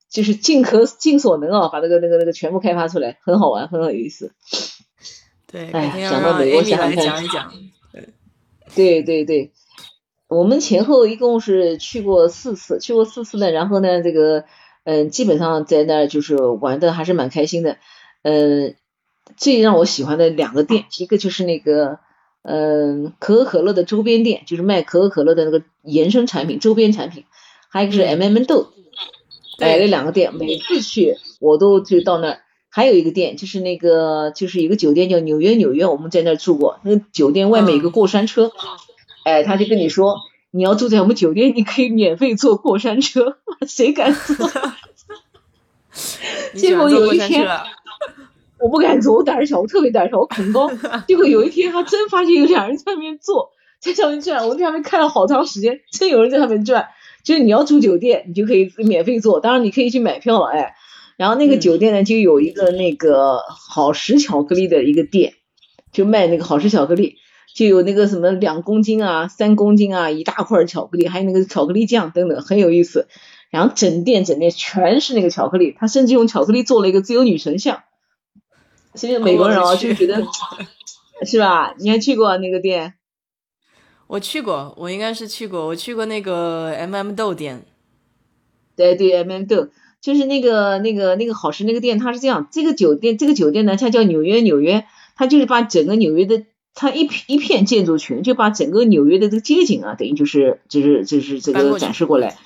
就是尽可尽所能啊，把那个那个那个全部开发出来，很好玩，很有意思。对，哎，讲到美国，想讲一讲。对对对，我们前后一共是去过四次，去过四次呢。然后呢，这个嗯，基本上在那儿就是玩的还是蛮开心的。嗯，最让我喜欢的两个店，一个就是那个嗯可口可乐的周边店，就是卖可口可乐的那个延伸产品、周边产品。还有一个是 M M 豆，哎，那两个店每次去我都就到那儿。还有一个店，就是那个，就是一个酒店叫纽约纽约，我们在那儿住过。那个酒店外面有个过山车，哎，他就跟你说，你要住在我们酒店，你可以免费坐过山车。<laughs> 谁敢坐？<laughs> 结果有一天，我不敢坐，我胆儿小，我特别胆小，我恐高。<laughs> 结果有一天，他真发现有两人在上面坐，在上面转。我在上面看了好长时间，真有人在上面转。就是你要住酒店，你就可以免费坐，当然你可以去买票了，哎。然后那个酒店呢，就有一个那个好时巧克力的一个店，就卖那个好时巧克力，就有那个什么两公斤啊、三公斤啊一大块巧克力，还有那个巧克力酱等等，很有意思。然后整店整店全是那个巧克力，他甚至用巧克力做了一个自由女神像。所以美国人哦就觉得 <laughs> 是吧？你还去过那个店？我去过，我应该是去过，我去过那个 M M 豆店。对对，M M 豆。就是那个那个那个好吃那个店，它是这样，这个酒店这个酒店呢，它叫纽约纽约，它就是把整个纽约的，它一片一片建筑群，就把整个纽约的这个街景啊，等于就是就是就是这个展示过来，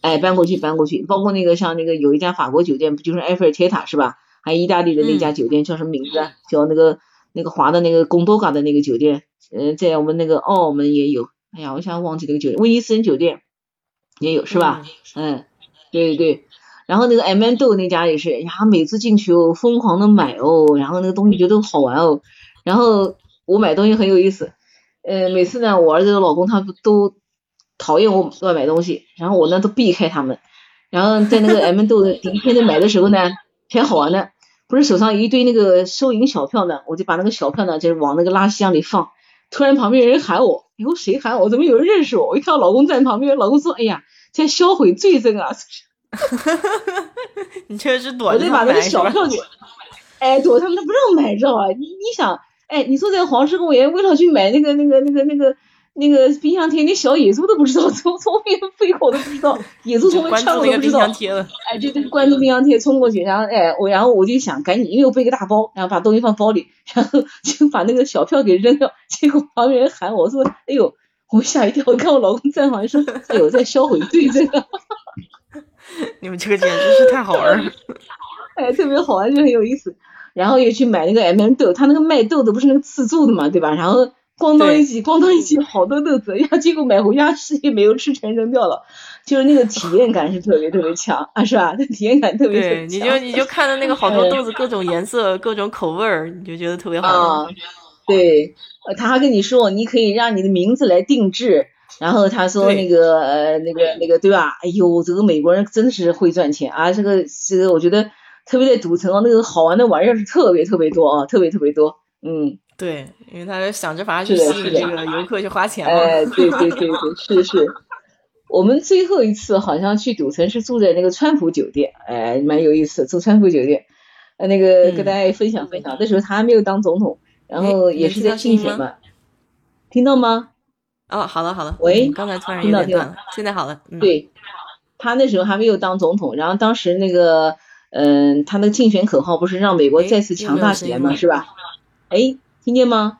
哎，搬过去搬过去，包括那个像那个有一家法国酒店，不就是埃菲尔铁塔是吧？还有意大利的那家酒店叫什么名字？叫那个那个华的那个贡多嘎的那个酒店，呃，在我们那个澳门也有，哎呀，我想忘记那个酒店，威尼斯人酒店也有是吧？嗯，对对对。然后那个 M N 豆那家也是，呀，每次进去哦，疯狂的买哦，然后那个东西觉得好玩哦，然后我买东西很有意思，呃，每次呢，我儿子的老公他都讨厌我乱买东西，然后我呢都避开他们，然后在那个 M 豆的第一天在买的时候呢，挺好玩的，不是手上一堆那个收银小票呢，我就把那个小票呢就是往那个垃圾箱里放，突然旁边有人喊我，哎呦谁喊我？怎么有人认识我？我一看我老公在旁边，老公说，哎呀，在销毁罪证啊。<laughs> 你这是躲我得把那个小票给，哎，躲他们不让买，知道吧？你你想，哎，你说在黄石公园为了去买那个那个那个那个那个冰箱贴，连小野猪都不知道，从从面飞过都不知道，<laughs> 野猪从没穿过都不知道。哎，就对，关注冰箱贴冲过去，然后哎我然后我就想赶紧，因为我背个大包，然后把东西放包里，然后 <laughs> 就把那个小票给扔掉，结果旁边人喊我说，哎呦，我吓一跳，我看我老公在旁边说，哎呦，在销毁罪这个。<laughs> 你们这个简直是太好玩了，哎，特别好玩，就很有意思。然后也去买那个 M M 豆，他那个卖豆的不是那个自助的嘛，对吧？然后咣当一挤，咣当一挤，好多豆子，呀，结果买回家吃也没有吃，全扔掉了。就是那个体验感是特别特别强 <laughs> 啊，是吧？那体验感特别对，你就你就看到那个好多豆子，各种颜色，<laughs> 各种口味儿，你就觉得特别好。对，他还跟你说，你可以让你的名字来定制。然后他说那个呃那个那个对吧？哎呦，这个美国人真的是会赚钱啊！这个这个我觉得特别在赌城啊，那个好玩的玩意儿是特别特别多啊，特别特别多。嗯，对，因为他想着法去吸引这个游客去花钱嘛。哎，对对对对，<laughs> 是是。我们最后一次好像去赌城是住在那个川普酒店，哎，蛮有意思，住川普酒店。呃，那个跟大家分享分享，那时候他还没有当总统，然后也是在竞选嘛。听到吗？哦，好了好了，喂，刚才突然有点断了，现在好了。对，他那时候还没有当总统，然后当时那个，嗯，他那个竞选口号不是让美国再次强大起来吗？是吧？哎，听见吗？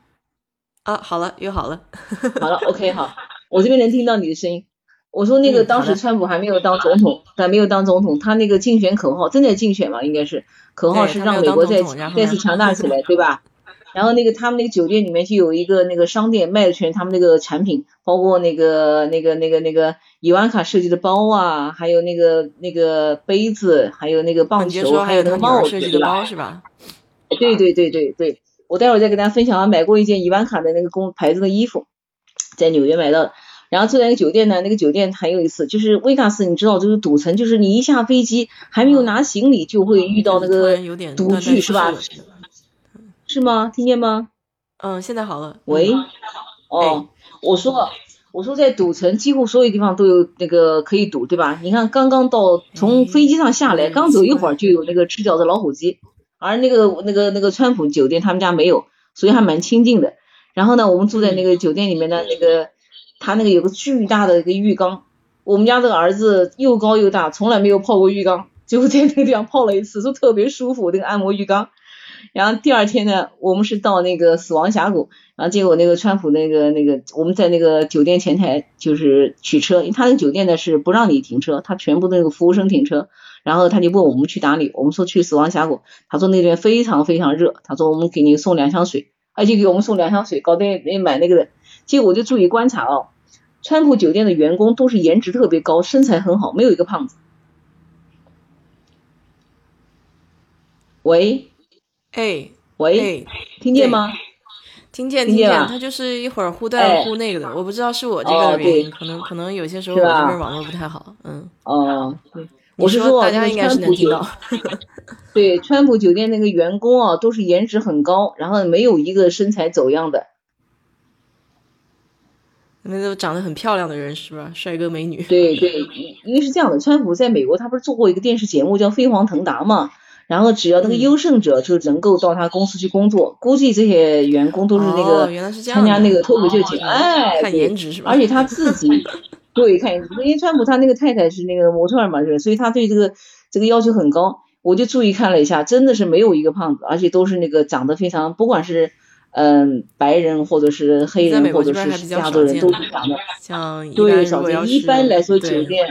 啊，好了，约好了。<laughs> 好了，OK，好，我这边能听到你的声音。我说那个当时川普还没有当总统，还没有当总统，他那个竞选口号正在竞选嘛，应该是口号是让美国再再次强大起来，对吧？然后那个他们那个酒店里面就有一个那个商店卖的全他们那个产品，包括那个那个那个那个伊万卡设计的包啊，还有那个那个杯子，还有那个棒球，还有那个帽子，对吧？是吧？对对对对对，我待会儿再给大家分享啊，买过一件伊万卡的那个公牌子的衣服，在纽约买到的。然后住在那个酒店呢，那个酒店很有意思，就是维加斯，你知道就是赌城，就是你一下飞机还没有拿行李就会遇到那个赌具，是吧？是吗？听见吗？嗯，现在好了。喂，哦，我说，我说在赌城，几乎所有地方都有那个可以赌，对吧？你看，刚刚到从飞机上下来，刚走一会儿就有那个吃饺子老虎机，而那个那个那个川普酒店他们家没有，所以还蛮清静的。然后呢，我们住在那个酒店里面的那个，他那个有个巨大的一个浴缸，我们家这个儿子又高又大，从来没有泡过浴缸，结果在那个地方泡了一次，说特别舒服，那个按摩浴缸。然后第二天呢，我们是到那个死亡峡谷，然后结果那个川普那个那个我们在那个酒店前台就是取车，因为他那个酒店呢是不让你停车，他全部那个服务生停车，然后他就问我们去哪里，我们说去死亡峡谷，他说那边非常非常热，他说我们给你送两箱水，而且给我们送两箱水，搞得没买那个的，结果我就注意观察哦，川普酒店的员工都是颜值特别高，身材很好，没有一个胖子。喂。哎，喂，听见吗？听见，听见。他就是一会儿忽断忽那个的，我不知道是我这个原因，可能可能有些时候我这边网络不太好。嗯。哦，我是说大家应该是能听到。对，川普酒店那个员工啊，都是颜值很高，然后没有一个身材走样的。那都长得很漂亮的人是吧？帅哥美女。对对，因为是这样的，川普在美国他不是做过一个电视节目叫《飞黄腾达》嘛？然后只要那个优胜者就能够到他公司去工作，估计这些员工都是那个参加那个脱口秀节目，哎，看颜值是吧？而且他自己对看，因为川普他那个太太是那个模特嘛，是，所以他对这个这个要求很高。我就注意看了一下，真的是没有一个胖子，而且都是那个长得非常，不管是嗯白人或者是黑人或者是亚洲人，都是长得像对少见。一般来说酒店。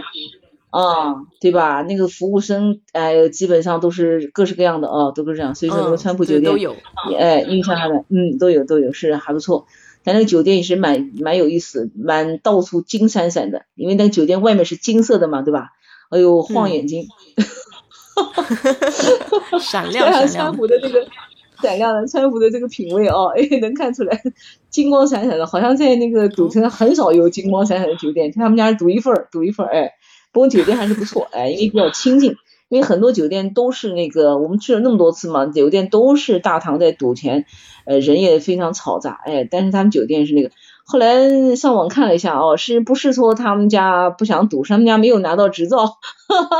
啊，对吧？那个服务生，哎，基本上都是各式各样的啊，都是这样。所以说那个川普酒店都有，哎，印象还蛮，嗯，都有都有，是还不错。但那个酒店也是蛮蛮有意思，蛮到处金闪闪的，因为那个酒店外面是金色的嘛，对吧？哎呦，晃眼睛，<laughs> <laughs> 闪亮闪亮。川普的这个闪亮的川普的这个品味哦，哎，能看出来，金光闪闪的，好像在那个赌城很少有金光闪闪的酒店，他们家独一份儿，独一份儿哎。不过酒店还是不错，哎，因为比较清静，因为很多酒店都是那个，我们去了那么多次嘛，酒店都是大堂在赌钱，呃，人也非常嘈杂，哎，但是他们酒店是那个，后来上网看了一下哦，是不是说他们家不想赌，他们家没有拿到执照？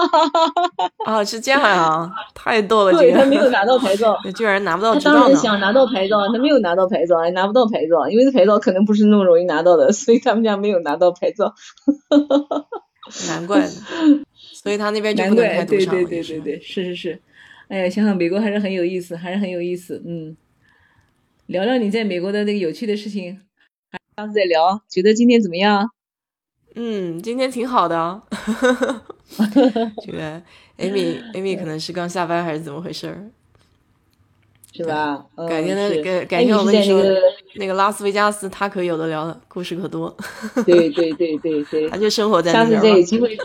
<laughs> 啊，是这样啊，太逗了！对他没有拿到牌照，<laughs> 居然拿不到执照他当然想拿到牌照，他没有拿到牌照，拿不到牌照，因为这牌照可能不是那么容易拿到的，所以他们家没有拿到牌照。<laughs> 难怪，所以他那边就不能开赌场对对对对对，是是是。哎呀，想想美国还是很有意思，还是很有意思。嗯，聊聊你在美国的那个有趣的事情。下次再聊，觉得今天怎么样？嗯，今天挺好的。<laughs> 觉得 Amy Amy 可能是刚下班还是怎么回事儿？是吧？改天的改改天我跟你说，那个拉斯维加斯他可有的聊了，故事可多。对对对对对，他就生活在那边。下次再有机会。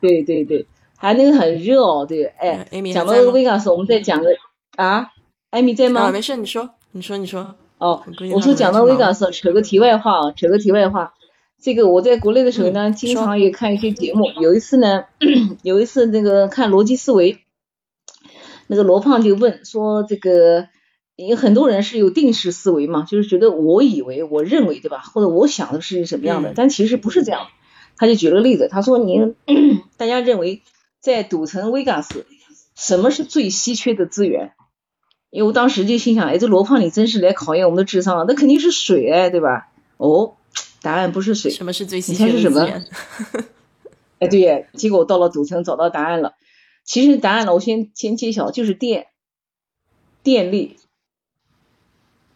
对对对，还那个很热哦，对，哎，讲到维加斯，我们再讲个啊，艾米在吗？啊，没事，你说，你说，你说。哦，我说讲到维加斯，扯个题外话啊，扯个题外话。这个我在国内的时候呢，经常也看一些节目。有一次呢，<clears throat> 有一次那个看逻辑思维，那个罗胖就问说，这个有很多人是有定式思维嘛，就是觉得我以为、我认为，对吧？或者我想的是什么样的，但其实不是这样。他就举了个例子，他说您 <clears throat> 大家认为在赌城维加斯，什么是最稀缺的资源？因为我当时就心想，哎，这罗胖你真是来考验我们的智商了，那肯定是水哎，对吧？哦，答案不是水，什么是最稀缺的资源？<laughs> 哎，对，结果我到了赌城找到答案了。其实答案了，我先先揭晓，就是电，电力。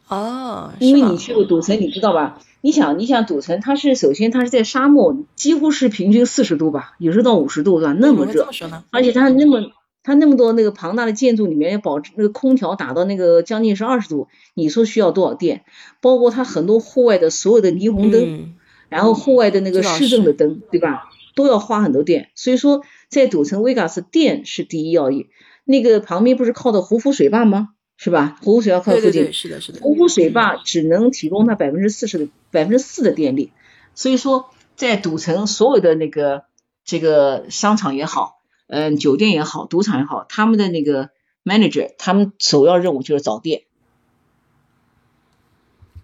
哦，因为你去过赌城，你知道吧？你想，你想赌城，它是首先它是在沙漠，几乎是平均四十度吧，有时候到五十度，对吧？那么热，而且它那么。它那么多那个庞大的建筑里面要保持那个空调打到那个将近是二十度，你说需要多少电？包括它很多户外的所有的霓虹灯，然后户外的那个市政的灯，对吧？都要花很多电。所以说，在赌城维加斯，电是第一要义。那个旁边不是靠的胡夫水坝吗？是吧？胡夫水坝靠附近，是的，是的。胡夫水坝只能提供它百分之四十的百分之四的电力。所以说，在赌城所有的那个这个商场也好。嗯，酒店也好，赌场也好，他们的那个 manager，他们首要任务就是找店，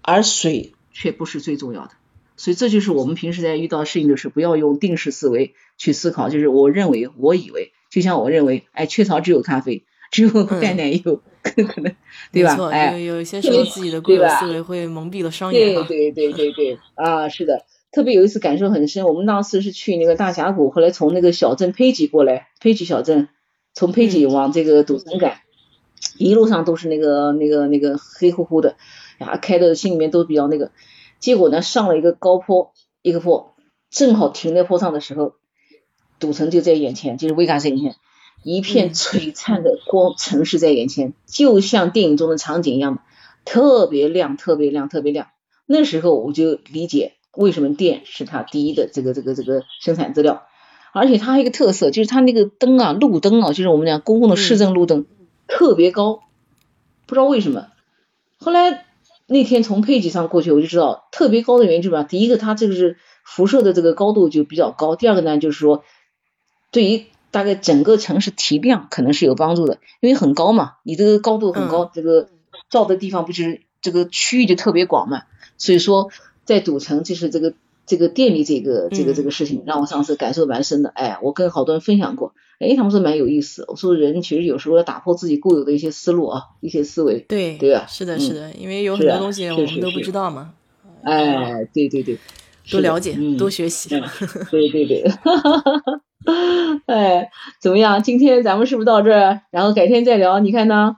而水却不是最重要的。所以这就是我们平时在遇到事情的时候，不要用定式思维去思考，就是我认为，我以为，就像我认为，哎，雀巢只有咖啡，只有淡奶油，<laughs> 可能，对吧？哎，有有些时候自己的固有思维会蒙蔽了双眼。对对对对对，啊，是的。特别有一次感受很深，我们当时是去那个大峡谷，后来从那个小镇佩吉过来，佩吉小镇，从佩吉往这个赌城赶，一路上都是那个那个那个黑乎乎的，呀，开的心里面都比较那个，结果呢上了一个高坡，一个坡，正好停在坡上的时候，赌城就在眼前，就是维加斯眼前，一片璀璨的光，城市在眼前，就像电影中的场景一样，特别亮，特别亮，特别亮。那时候我就理解。为什么电是它第一的这个这个这个生产资料？而且它还有一个特色，就是它那个灯啊，路灯啊，就是我们讲公共的市政路灯，特别高，不知道为什么。后来那天从配给上过去，我就知道特别高的原因是吧？第一个，它这个是辐射的这个高度就比较高；第二个呢，就是说对于大概整个城市提亮可能是有帮助的，因为很高嘛，你这个高度很高，这个照的地方不就是这个区域就特别广嘛，所以说。在赌城，就是这个这个电力这个这个这个事情，让我上次感受蛮深的。哎，我跟好多人分享过，哎，他们说蛮有意思。我说人其实有时候要打破自己固有的一些思路啊，一些思维。对对啊？是的，是的，因为有很多东西我们都不知道嘛。哎，对对对，多了解，多学习。对对对，<laughs> 哎，怎么样？今天咱们是不是到这儿？然后改天再聊，你看呢？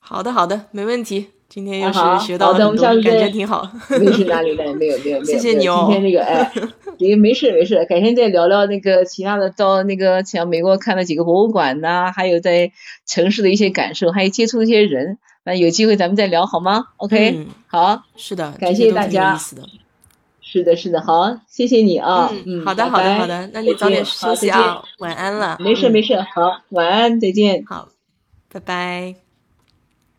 好的，好的，没问题。今天又是学到很多，感觉挺好。没事，哪里的没有没有没有。谢谢你哦。今天那个哎，<laughs> 也没事没事，改天再聊聊那个其他的，到那个像美国看了几个博物馆呐，还有在城市的一些感受，还有接触一些人，那有机会咱们再聊好吗？OK，好。是的，感谢大家。是的，是的，好，谢谢你啊。嗯，好的，好的，好的，那你早点休息啊，晚安了。没事没事，好，晚安，再见。好，拜拜，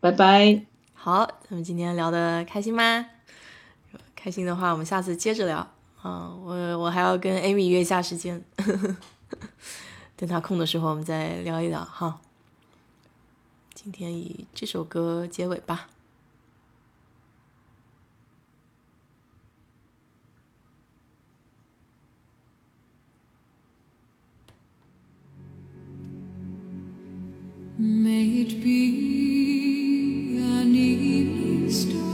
拜拜。好咱们今天聊的开心吗？开心的话我们下次接着聊。啊我我还要跟 amy 约一下时间 <laughs> 等他空的时候我们再聊一聊哈。今天以这首歌结尾吧。May it be stood.